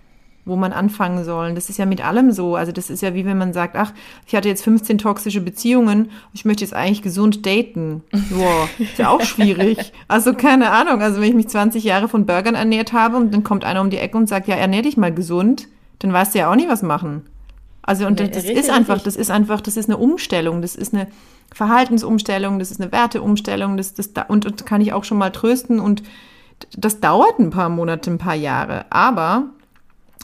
wo man anfangen soll. Das ist ja mit allem so. Also das ist ja wie wenn man sagt, ach, ich hatte jetzt 15 toxische Beziehungen, ich möchte jetzt eigentlich gesund daten. Boah, ist ja auch schwierig. (laughs) Also keine Ahnung. Also wenn ich mich 20 Jahre von Burgern ernährt habe und dann kommt einer um die Ecke und sagt, ja, ernähr dich mal gesund, dann weißt du ja auch nicht, was machen. Also und nee, das richtig, ist einfach, das ist einfach, das ist eine Umstellung, das ist eine Verhaltensumstellung, das ist eine Werteumstellung, das, das und, und kann ich auch schon mal trösten und das dauert ein paar Monate, ein paar Jahre, aber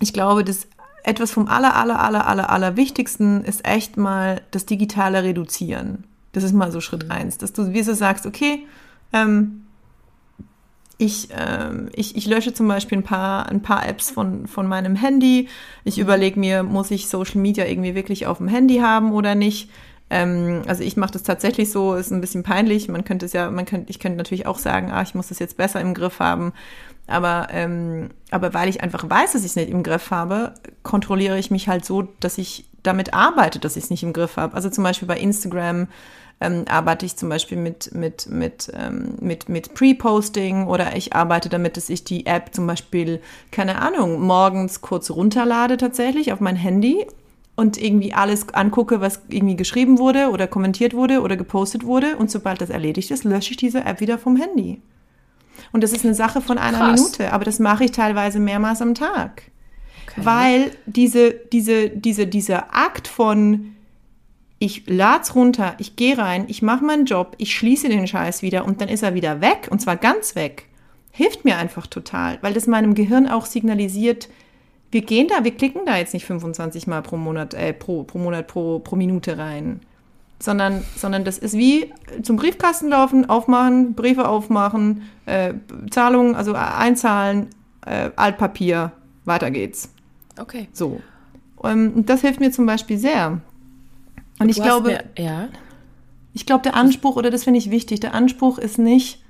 ich glaube, das etwas vom aller, aller, aller, aller, aller Wichtigsten ist echt mal das digitale Reduzieren. Das ist mal so Schritt mhm. eins, dass du wie so sagst, okay, ähm, ich, ähm, ich, ich lösche zum Beispiel ein paar, ein paar Apps von, von meinem Handy. Ich überlege mir, muss ich Social Media irgendwie wirklich auf dem Handy haben oder nicht? Ähm, also ich mache das tatsächlich so, ist ein bisschen peinlich. Man könnte es ja, man könnte, ich könnte natürlich auch sagen, ah, ich muss das jetzt besser im Griff haben. Aber, ähm, aber weil ich einfach weiß, dass ich es nicht im Griff habe, kontrolliere ich mich halt so, dass ich damit arbeite, dass ich es nicht im Griff habe. Also zum Beispiel bei Instagram ähm, arbeite ich zum Beispiel mit, mit, mit, ähm, mit, mit Pre-Posting oder ich arbeite damit, dass ich die App zum Beispiel, keine Ahnung, morgens kurz runterlade tatsächlich auf mein Handy und irgendwie alles angucke, was irgendwie geschrieben wurde oder kommentiert wurde oder gepostet wurde. Und sobald das erledigt ist, lösche ich diese App wieder vom Handy. Und das ist eine Sache von einer Krass. Minute, aber das mache ich teilweise mehrmals am Tag. Okay. Weil diese, diese, diese, dieser Akt von ich lad's runter, ich gehe rein, ich mache meinen Job, ich schließe den Scheiß wieder und dann ist er wieder weg und zwar ganz weg, hilft mir einfach total, weil das meinem Gehirn auch signalisiert, wir gehen da, wir klicken da jetzt nicht 25 Mal pro Monat, äh, pro, pro Monat, pro, pro Minute rein sondern, sondern das ist wie zum Briefkasten laufen, aufmachen, Briefe aufmachen, äh, Zahlungen, also einzahlen, äh, Altpapier, weiter geht's. Okay. So. Ähm, das hilft mir zum Beispiel sehr. Und ich glaube, mir, ja. ich glaube, der Anspruch, oder das finde ich wichtig, der Anspruch ist nicht,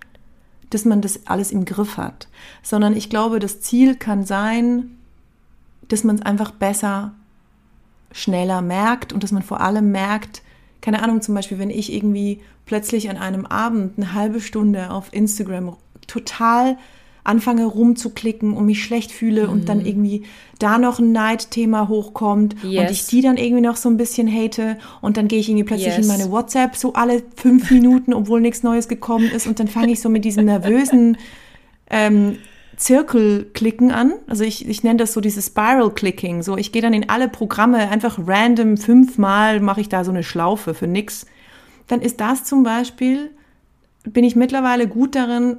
dass man das alles im Griff hat, sondern ich glaube, das Ziel kann sein, dass man es einfach besser, schneller merkt und dass man vor allem merkt, keine Ahnung, zum Beispiel, wenn ich irgendwie plötzlich an einem Abend eine halbe Stunde auf Instagram total anfange rumzuklicken und mich schlecht fühle mhm. und dann mhm. irgendwie da noch ein Neidthema hochkommt yes. und ich die dann irgendwie noch so ein bisschen hate und dann gehe ich irgendwie plötzlich yes. in meine WhatsApp so alle fünf Minuten, obwohl nichts Neues gekommen ist und dann fange ich so mit diesem nervösen (laughs) ähm, Zirkelklicken an. Also ich, ich nenne das so dieses Spiral-Clicking. So, ich gehe dann in alle Programme einfach random fünfmal mache ich da so eine Schlaufe für nix. Dann ist das zum Beispiel, bin ich mittlerweile gut darin,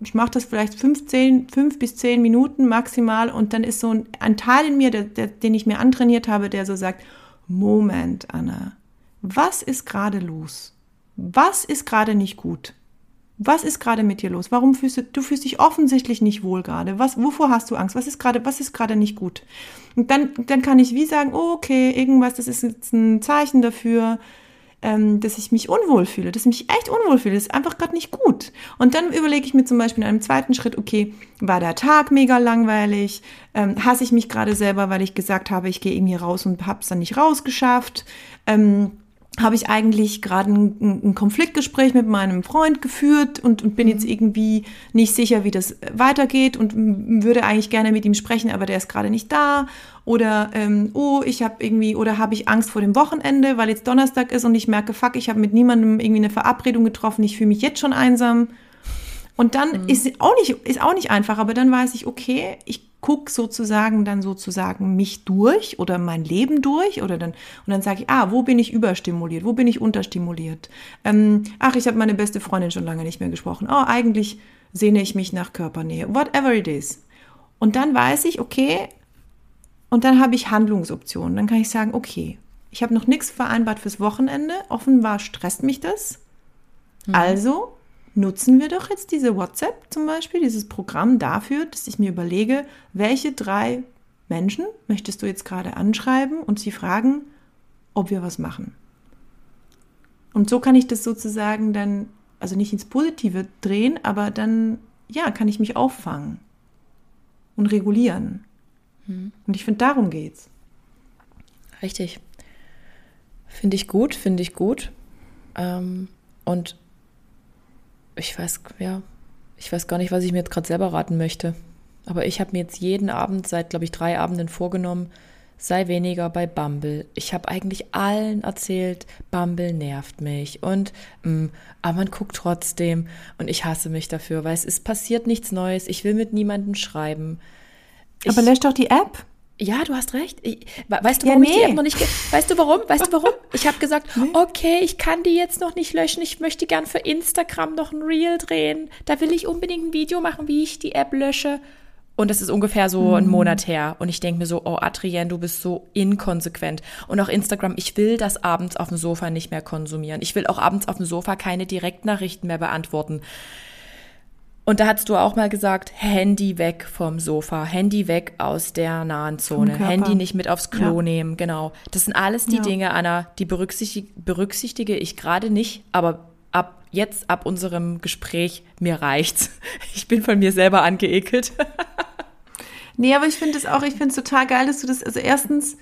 ich mache das vielleicht 15, fünf bis zehn Minuten maximal und dann ist so ein, ein Teil in mir, der, der, den ich mir antrainiert habe, der so sagt, Moment, Anna, was ist gerade los? Was ist gerade nicht gut? Was ist gerade mit dir los? Warum fühlst du, du fühlst dich offensichtlich nicht wohl gerade? Was, wovor hast du Angst? Was ist gerade, was ist gerade nicht gut? Und dann, dann kann ich wie sagen, oh, okay, irgendwas, das ist jetzt ein Zeichen dafür, ähm, dass ich mich unwohl fühle, dass ich mich echt unwohl fühle, das ist einfach gerade nicht gut. Und dann überlege ich mir zum Beispiel in einem zweiten Schritt, okay, war der Tag mega langweilig? Ähm, hasse ich mich gerade selber, weil ich gesagt habe, ich gehe irgendwie raus und habe es dann nicht rausgeschafft? Ähm, habe ich eigentlich gerade ein, ein, Konfliktgespräch mit meinem Freund geführt und, und bin jetzt mhm. irgendwie nicht sicher, wie das weitergeht und würde eigentlich gerne mit ihm sprechen, aber der ist gerade nicht da. Oder ähm, oh, ich habe irgendwie oder habe ich Angst vor dem Wochenende, weil jetzt Donnerstag ist und ich merke, fuck, ich habe mit niemandem irgendwie eine Verabredung getroffen, ich fühle mich jetzt schon einsam. Und dann mhm. ist auch nicht ist auch nicht einfach, aber dann weiß ich, okay, ich guck sozusagen dann sozusagen mich durch oder mein Leben durch oder dann und dann sage ich, ah, wo bin ich überstimuliert, wo bin ich unterstimuliert? Ähm, ach, ich habe meine beste Freundin schon lange nicht mehr gesprochen. Oh, eigentlich sehne ich mich nach Körpernähe, whatever it is. Und dann weiß ich, okay, und dann habe ich Handlungsoptionen. Dann kann ich sagen, okay, Ich habe noch nichts vereinbart fürs Wochenende. Offenbar stresst mich das. Mhm. Also nutzen wir doch jetzt diese WhatsApp zum Beispiel, dieses Programm dafür, dass ich mir überlege, welche drei Menschen möchtest du jetzt gerade anschreiben und sie fragen, ob wir was machen. Und so kann ich das sozusagen dann, also nicht ins Positive drehen, aber dann, ja, kann ich mich auffangen und regulieren. Mhm. Und ich finde, darum geht's. Richtig. Finde ich gut, finde ich gut. Ähm, und ich weiß, ja, ich weiß gar nicht, was ich mir jetzt gerade selber raten möchte. Aber ich habe mir jetzt jeden Abend seit, glaube ich, drei Abenden vorgenommen, sei weniger bei Bumble. Ich habe eigentlich allen erzählt, Bumble nervt mich und mh, mm, aber man guckt trotzdem und ich hasse mich dafür, weil es ist passiert nichts Neues. Ich will mit niemandem schreiben. Ich, aber lösch doch die App. Ja, du hast recht. Ich, weißt du, warum ja, nee. ich die App noch nicht. Weißt du warum? Weißt du warum? Ich habe gesagt, (laughs) nee. okay, ich kann die jetzt noch nicht löschen. Ich möchte gern für Instagram noch ein Reel drehen. Da will ich unbedingt ein Video machen, wie ich die App lösche. Und das ist ungefähr so mhm. ein Monat her. Und ich denke mir so, oh Adrienne, du bist so inkonsequent. Und auch Instagram, ich will das abends auf dem Sofa nicht mehr konsumieren. Ich will auch abends auf dem Sofa keine Direktnachrichten mehr beantworten. Und da hast du auch mal gesagt, Handy weg vom Sofa, Handy weg aus der nahen Zone, Handy nicht mit aufs Klo ja. nehmen, genau. Das sind alles die ja. Dinge, Anna, die berücksichtige, berücksichtige ich gerade nicht, aber ab jetzt, ab unserem Gespräch, mir reicht's. (laughs) Ich bin von mir selber angeekelt. (laughs) nee, aber ich finde es auch, ich finde es total geil, dass du das, also erstens,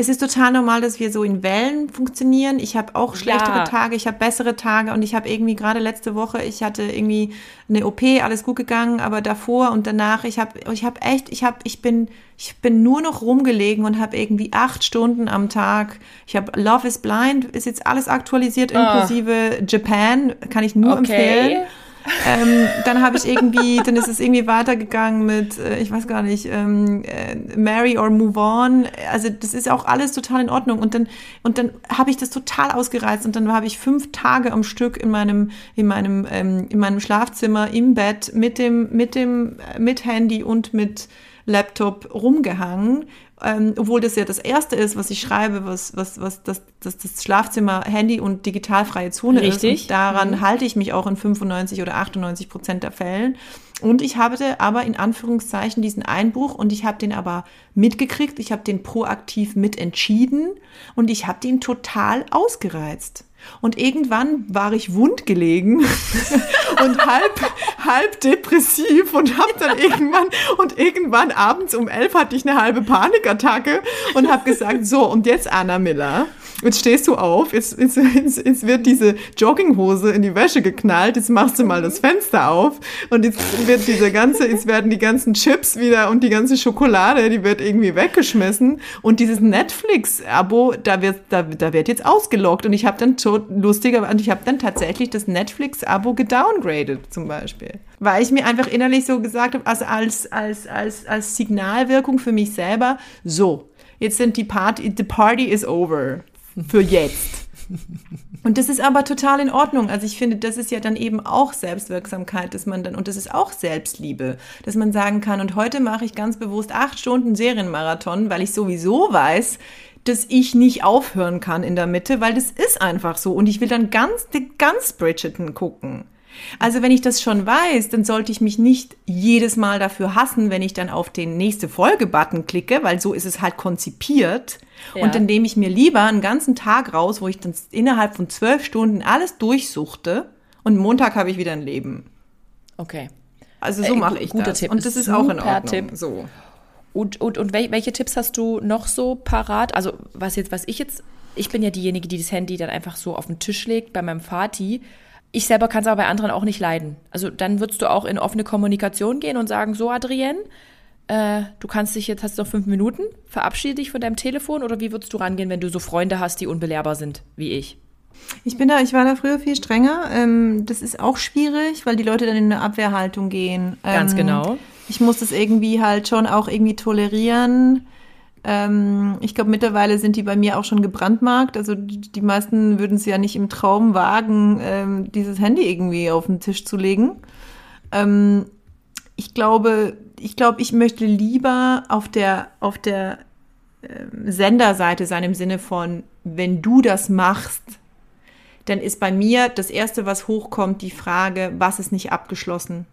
es ist total normal, dass wir so in Wellen funktionieren. Ich habe auch schlechtere ja. Tage, ich habe bessere Tage und ich habe irgendwie gerade letzte Woche, ich hatte irgendwie eine OP, alles gut gegangen, aber davor und danach, ich habe, ich habe echt, ich habe, ich bin, ich bin nur noch rumgelegen und habe irgendwie acht Stunden am Tag. Ich habe Love is Blind, ist jetzt alles aktualisiert, ah. inklusive oh. Japan, kann ich nur okay. empfehlen ähm, dann habe ich irgendwie, dann ist es irgendwie weitergegangen mit, äh, ich weiß gar nicht, ähm, äh, Marry or Move On. Also das ist auch alles total in Ordnung. Und dann, und dann habe ich das total ausgereizt und dann habe ich fünf Tage am Stück in meinem, in meinem, ähm, in meinem Schlafzimmer im Bett mit dem, mit dem, äh, mit Handy und mit Laptop rumgehangen ähm, obwohl das ja das erste ist, was ich schreibe, was, was, was das, das, das Schlafzimmer Handy und digitalfreie Zone Richtig. ist. Und daran mhm. halte ich mich auch in 95 oder 98 Prozent der Fällen. Und ich habe aber in Anführungszeichen diesen Einbruch und ich habe den aber mitgekriegt, ich habe den proaktiv mitentschieden und ich habe den total ausgereizt. Und irgendwann war ich wundgelegen (laughs) und halb, halb depressiv und habe dann irgendwann und irgendwann abends um elf hatte ich eine halbe Panikattacke und habe gesagt, so und jetzt Anna Miller, jetzt stehst du auf, jetzt, jetzt, jetzt, jetzt wird diese Jogginghose in die Wäsche geknallt, jetzt machst du mal das Fenster auf und jetzt wird diese ganze, jetzt werden die ganzen Chips wieder und die ganze Schokolade, die wird irgendwie weggeschmissen und dieses Netflix-Abo, da wird, da, da wird jetzt ausgelockt und ich habe dann lustiger, und ich habe dann tatsächlich das Netflix-Abo gedowngradet zum Beispiel. Weil ich mir einfach innerlich so gesagt habe, also als, als, als, als Signalwirkung für mich selber, so, jetzt sind die Party, the party is over. Für jetzt. Und das ist aber total in Ordnung. Also ich finde, das ist ja dann eben auch Selbstwirksamkeit, dass man dann, und das ist auch Selbstliebe, dass man sagen kann, und heute mache ich ganz bewusst acht Stunden Serienmarathon, weil ich sowieso weiß, dass ich nicht aufhören kann in der Mitte, weil das ist einfach so. Und ich will dann ganz, ganz Bridgerton gucken. Also wenn ich das schon weiß, dann sollte ich mich nicht jedes Mal dafür hassen, wenn ich dann auf den nächste Folge-Button klicke, weil so ist es halt konzipiert. Ja. Und dann nehme ich mir lieber einen ganzen Tag raus, wo ich dann innerhalb von zwölf Stunden alles durchsuchte und Montag habe ich wieder ein Leben. Okay. Also so äh, mache ich guter das. Tipp. Und das ist auch in Ordnung. Tipp. So. Und, und, und welche Tipps hast du noch so parat? Also, was jetzt, was ich jetzt, ich bin ja diejenige, die das Handy dann einfach so auf den Tisch legt bei meinem Vati. Ich selber kann es aber bei anderen auch nicht leiden. Also, dann würdest du auch in offene Kommunikation gehen und sagen: So, Adrienne, äh, du kannst dich jetzt, hast noch fünf Minuten, verabschiede dich von deinem Telefon oder wie würdest du rangehen, wenn du so Freunde hast, die unbelehrbar sind wie ich? Ich bin da, ich war da früher viel strenger. Ähm, das ist auch schwierig, weil die Leute dann in eine Abwehrhaltung gehen. Ganz ähm, genau ich muss das irgendwie halt schon auch irgendwie tolerieren. Ähm, ich glaube, mittlerweile sind die bei mir auch schon gebrandmarkt. Also die, meisten würden es ja nicht im Traum wagen, ähm, dieses Handy irgendwie auf den Tisch zu legen. Ähm, ich glaube, ich glaube, ich möchte lieber auf der, auf der Senderseite sein im Sinne von, wenn du das machst, dann ist bei mir das Erste, was hochkommt, die Frage, was ist nicht abgeschlossen?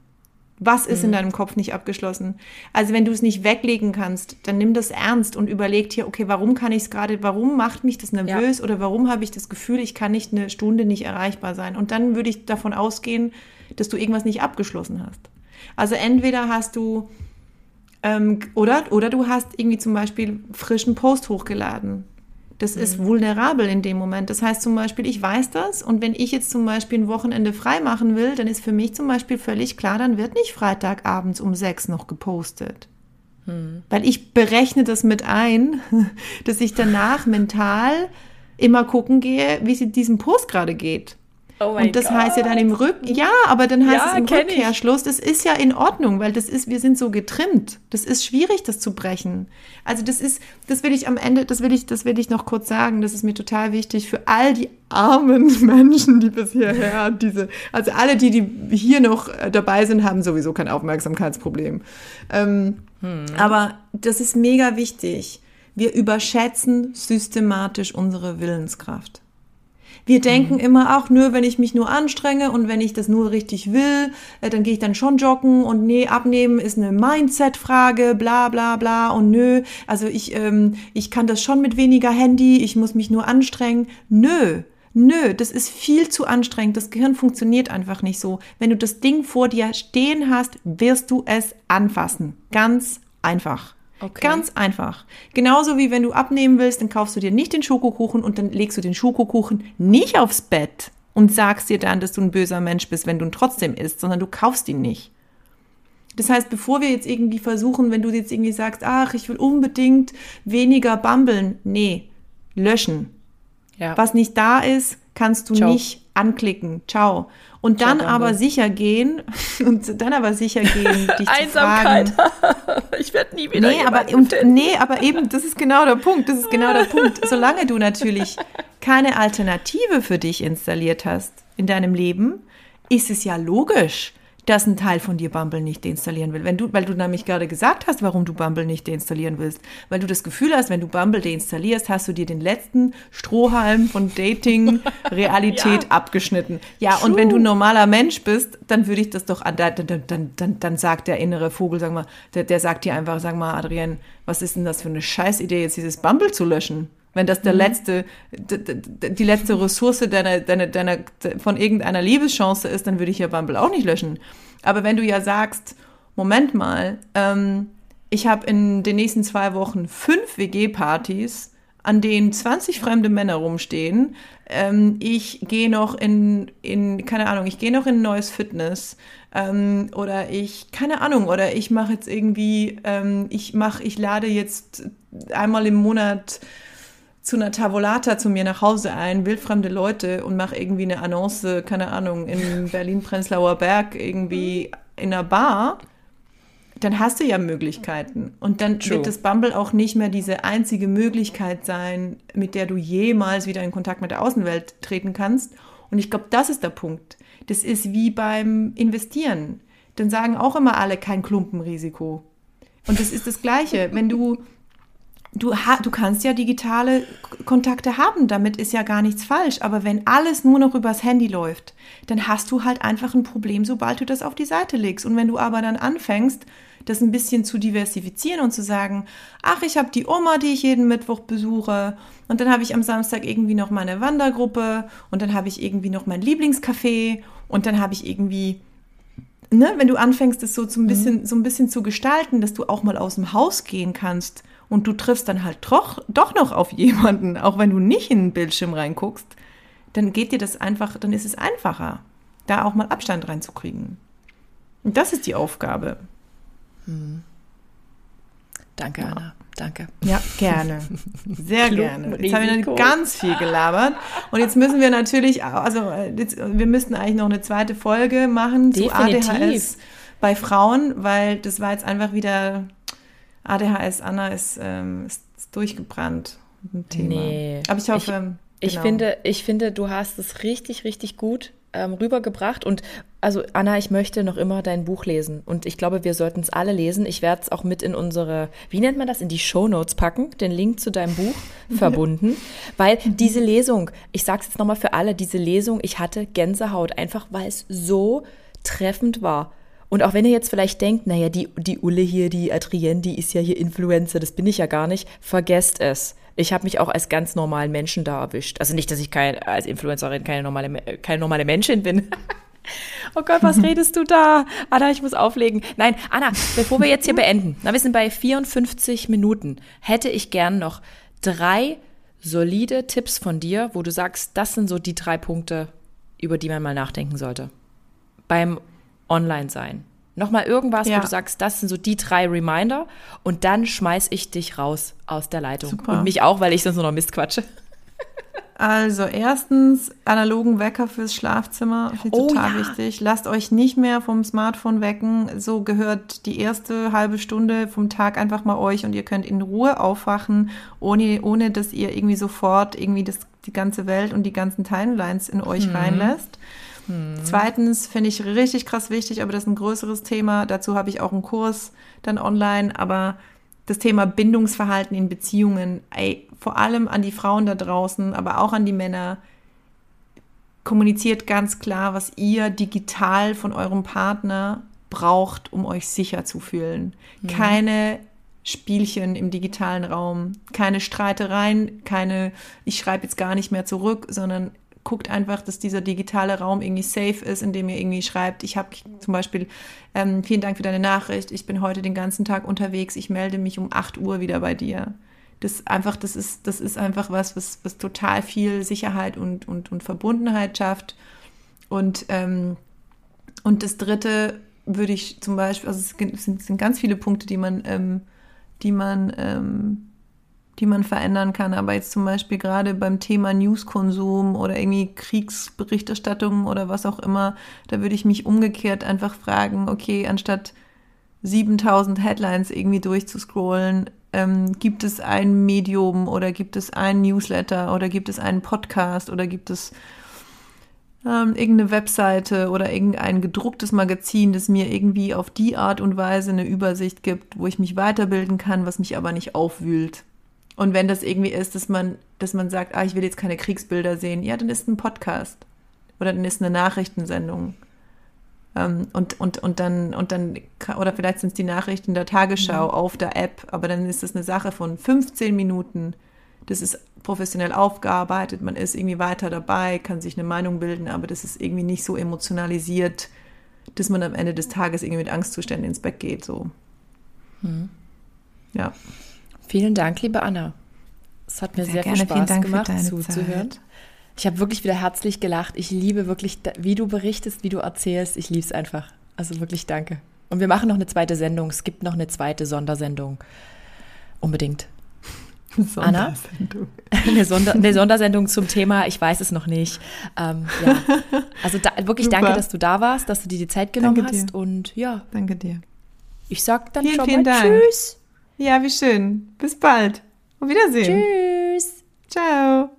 Was ist mhm. in deinem Kopf nicht abgeschlossen? Also wenn du es nicht weglegen kannst, dann nimm das ernst und überleg dir, okay, warum kann ich es gerade, warum macht mich das nervös ja. oder warum habe ich das Gefühl, ich kann nicht eine Stunde nicht erreichbar sein? Und dann würde ich davon ausgehen, dass du irgendwas nicht abgeschlossen hast. Also entweder hast du ähm, oder oder du hast irgendwie zum Beispiel frischen Post hochgeladen das mhm. ist vulnerabel in dem Moment. Das heißt zum Beispiel, ich weiß das und wenn ich jetzt zum Beispiel ein Wochenende frei machen will, dann ist für mich zum Beispiel völlig klar, dann wird nicht Freitagabends um sechs noch gepostet. Mhm. Weil ich berechne das mit ein, (laughs) dass ich danach mental immer gucken gehe, wie es diesem Post gerade geht. Oh und das God. heißt ja dann im Rück, ja, aber dann heißt ja, es im Rückkehrschluss, das ist ja in Ordnung, weil das ist, wir sind so getrimmt. Das ist schwierig, das zu brechen. Also das ist, das will ich am Ende, das will ich, das will ich noch kurz sagen. Das ist mir total wichtig für all die armen (laughs) Menschen, die bis hierher (laughs) diese, also alle, die, die hier noch äh, dabei sind, haben sowieso kein Aufmerksamkeitsproblem. Ähm, hm. Aber das ist mega wichtig. Wir überschätzen systematisch unsere Willenskraft. Wir denken mhm. immer auch nur, wenn ich mich nur anstrenge und wenn ich das nur richtig will, äh, dann gehe ich dann schon joggen und nee, abnehmen ist eine Mindset-Frage, bla bla bla und nö, also ich, ähm, ich kann das schon mit weniger Handy, ich muss mich nur anstrengen. Nö, Nö, das ist viel zu anstrengend. Das Gehirn funktioniert einfach nicht so. Wenn du das Ding vor dir stehen hast, wirst du es anfassen. Ganz einfach. Okay. Ganz einfach. Genauso wie wenn du abnehmen willst, dann kaufst du dir nicht den Schokokuchen und dann legst du den Schokokuchen nicht aufs Bett und sagst dir dann, dass du ein böser Mensch bist, wenn du ihn trotzdem isst, sondern du kaufst ihn nicht. Das heißt, bevor wir jetzt irgendwie versuchen, wenn du jetzt irgendwie sagst, ach, ich will unbedingt weniger bambeln, nee, löschen. Ja. Was nicht da ist, kannst du Ciao. nicht anklicken. Ciao. Und dann aber sicher gehen (laughs) und dann aber sicher gehen, (laughs) dich Einsamkeit. zu fragen. (laughs) ich werde nie wieder nee, aber und, nee, aber eben, das ist genau der Punkt. Das ist genau der Punkt. Solange du natürlich keine Alternative für dich installiert hast in deinem Leben, ist es ja logisch, dass ein Teil von dir Bumble nicht deinstallieren will. Wenn du, weil du nämlich gerade gesagt hast, warum du Bumble nicht deinstallieren willst. Weil du das Gefühl hast, wenn du Bumble deinstallierst, hast du dir den letzten Strohhalm von Dating-Realität (laughs) ja. abgeschnitten. Ja, True. und wenn du ein normaler Mensch bist, dann würde ich das doch an, dann, dann, dann, dann sagt der innere Vogel, sag mal, der, der sagt dir einfach, sag mal, Adrienne, was ist denn das für eine Scheißidee, jetzt dieses Bumble zu löschen? Wenn das der mhm. letzte, die letzte Ressource deiner, deiner, deiner, von irgendeiner Liebeschance ist, dann würde ich ja Bumble auch nicht löschen. Aber wenn du ja sagst, Moment mal, ähm, ich habe in den nächsten zwei Wochen fünf WG-Partys, an denen 20 fremde Männer rumstehen. Ähm, ich gehe noch in, in, keine Ahnung, ich gehe noch in ein neues Fitness. Ähm, oder ich, keine Ahnung, oder ich mache jetzt irgendwie, ähm, ich mache, ich lade jetzt einmal im Monat zu einer Tavolata zu mir nach Hause ein, wildfremde Leute und mache irgendwie eine Annonce, keine Ahnung, in (laughs) Berlin-Prenzlauer Berg irgendwie in einer Bar, dann hast du ja Möglichkeiten. Und dann True. wird das Bumble auch nicht mehr diese einzige Möglichkeit sein, mit der du jemals wieder in Kontakt mit der Außenwelt treten kannst. Und ich glaube, das ist der Punkt. Das ist wie beim Investieren. Dann sagen auch immer alle kein Klumpenrisiko. Und das ist das Gleiche. Wenn du (laughs) du, du kannst ja digitale Kontakte haben, damit ist ja gar nichts falsch. Aber wenn alles nur noch übers Handy läuft, dann hast du halt einfach ein Problem, sobald du das auf die Seite legst. Und wenn du aber dann anfängst, das ein bisschen zu diversifizieren und zu sagen, ach, ich habe die Oma, die ich jeden Mittwoch besuche und dann habe ich am Samstag irgendwie noch meine Wandergruppe und dann habe ich irgendwie noch mein Lieblingscafé und dann habe ich irgendwie Ne, wenn du anfängst, das so, so, ein mhm. bisschen, mhm. so ein bisschen zu gestalten, dass du auch mal aus dem Haus gehen kannst und du triffst dann halt doch, doch noch auf jemanden, auch wenn du nicht in den Bildschirm reinguckst, dann geht dir das einfach, dann ist es einfacher, da auch mal Abstand reinzukriegen. Und das ist die Aufgabe. Hm. Danke, ja. Anna. Danke. Ja, gerne. Sehr (laughs) gerne. Jetzt haben wir ganz viel gelabert. Und jetzt müssen wir natürlich, also jetzt, wir müssten eigentlich noch eine zweite Folge machen Definitiv. zu ADHS bei Frauen, weil das war jetzt einfach wieder ADHS Anna ist, ähm, ist, ist durchgebrannt. Ein Thema. Nee. Aber ich hoffe. Ich, ich, genau. finde, ich finde, du hast es richtig, richtig gut ähm, rübergebracht. Und also Anna, ich möchte noch immer dein Buch lesen. Und ich glaube, wir sollten es alle lesen. Ich werde es auch mit in unsere, wie nennt man das, in die Show Notes packen, den Link zu deinem Buch (laughs) verbunden. Weil diese Lesung, ich sage es jetzt nochmal für alle, diese Lesung, ich hatte Gänsehaut, einfach weil es so treffend war. Und auch wenn ihr jetzt vielleicht denkt, naja, die, die Ulle hier, die Adrienne, die ist ja hier Influencer, das bin ich ja gar nicht, vergesst es. Ich habe mich auch als ganz normalen Menschen da erwischt. Also nicht, dass ich kein, als Influencerin keine normale, keine normale Menschin bin. (laughs) Oh Gott, was redest du da? Anna, ich muss auflegen. Nein, Anna, bevor wir jetzt hier beenden, na, wir sind bei 54 Minuten, hätte ich gern noch drei solide Tipps von dir, wo du sagst, das sind so die drei Punkte, über die man mal nachdenken sollte. Beim Online-Sein. Nochmal irgendwas, ja. wo du sagst, das sind so die drei Reminder und dann schmeiß ich dich raus aus der Leitung. Super. Und mich auch, weil ich sonst nur noch Mist quatsche. Also erstens analogen Wecker fürs Schlafzimmer, oh, total ja. wichtig. Lasst euch nicht mehr vom Smartphone wecken. So gehört die erste halbe Stunde vom Tag einfach mal euch und ihr könnt in Ruhe aufwachen, ohne, ohne dass ihr irgendwie sofort irgendwie das, die ganze Welt und die ganzen Timelines in euch hm. reinlässt. Hm. Zweitens finde ich richtig krass wichtig, aber das ist ein größeres Thema. Dazu habe ich auch einen Kurs dann online, aber das Thema Bindungsverhalten in Beziehungen, ey, vor allem an die Frauen da draußen, aber auch an die Männer, kommuniziert ganz klar, was ihr digital von eurem Partner braucht, um euch sicher zu fühlen. Mhm. Keine Spielchen im digitalen Raum, keine Streitereien, keine, ich schreibe jetzt gar nicht mehr zurück, sondern guckt einfach, dass dieser digitale Raum irgendwie safe ist, indem ihr irgendwie schreibt, ich habe zum Beispiel, ähm, vielen Dank für deine Nachricht, ich bin heute den ganzen Tag unterwegs, ich melde mich um 8 Uhr wieder bei dir. Das einfach, das ist, das ist einfach was, was, was total viel Sicherheit und, und, und Verbundenheit schafft. Und, ähm, und das dritte würde ich zum Beispiel, also es sind, sind ganz viele Punkte, die man, ähm, die man ähm, die man verändern kann. Aber jetzt zum Beispiel gerade beim Thema Newskonsum oder irgendwie Kriegsberichterstattung oder was auch immer, da würde ich mich umgekehrt einfach fragen, okay, anstatt 7000 Headlines irgendwie durchzuscrollen, ähm, gibt es ein Medium oder gibt es ein Newsletter oder gibt es einen Podcast oder gibt es ähm, irgendeine Webseite oder irgendein gedrucktes Magazin, das mir irgendwie auf die Art und Weise eine Übersicht gibt, wo ich mich weiterbilden kann, was mich aber nicht aufwühlt. Und wenn das irgendwie ist, dass man, dass man sagt, ah, ich will jetzt keine Kriegsbilder sehen, ja, dann ist ein Podcast oder dann ist eine Nachrichtensendung. Ähm, und, und, und dann, und dann, oder vielleicht sind es die Nachrichten der Tagesschau mhm. auf der App, aber dann ist das eine Sache von 15 Minuten. Das ist professionell aufgearbeitet, man ist irgendwie weiter dabei, kann sich eine Meinung bilden, aber das ist irgendwie nicht so emotionalisiert, dass man am Ende des Tages irgendwie mit Angstzuständen ins Bett geht, so. Mhm. Ja. Vielen Dank, liebe Anna. Es hat mir sehr, sehr viel Spaß gemacht, zuzuhören. Zeit. Ich habe wirklich wieder herzlich gelacht. Ich liebe wirklich, wie du berichtest, wie du erzählst. Ich liebe es einfach. Also wirklich danke. Und wir machen noch eine zweite Sendung. Es gibt noch eine zweite Sondersendung. Unbedingt. Anna? (laughs) Eine, Sonder eine Sondersendung zum Thema, ich weiß es noch nicht. Ähm, ja. Also da, wirklich Super. danke, dass du da warst, dass du dir die Zeit genommen danke hast. Dir. Und ja. Danke dir. Ich sag dann vielen, schon vielen mal Dank. Tschüss. Ja, wie schön. Bis bald. Auf Wiedersehen. Tschüss. Ciao.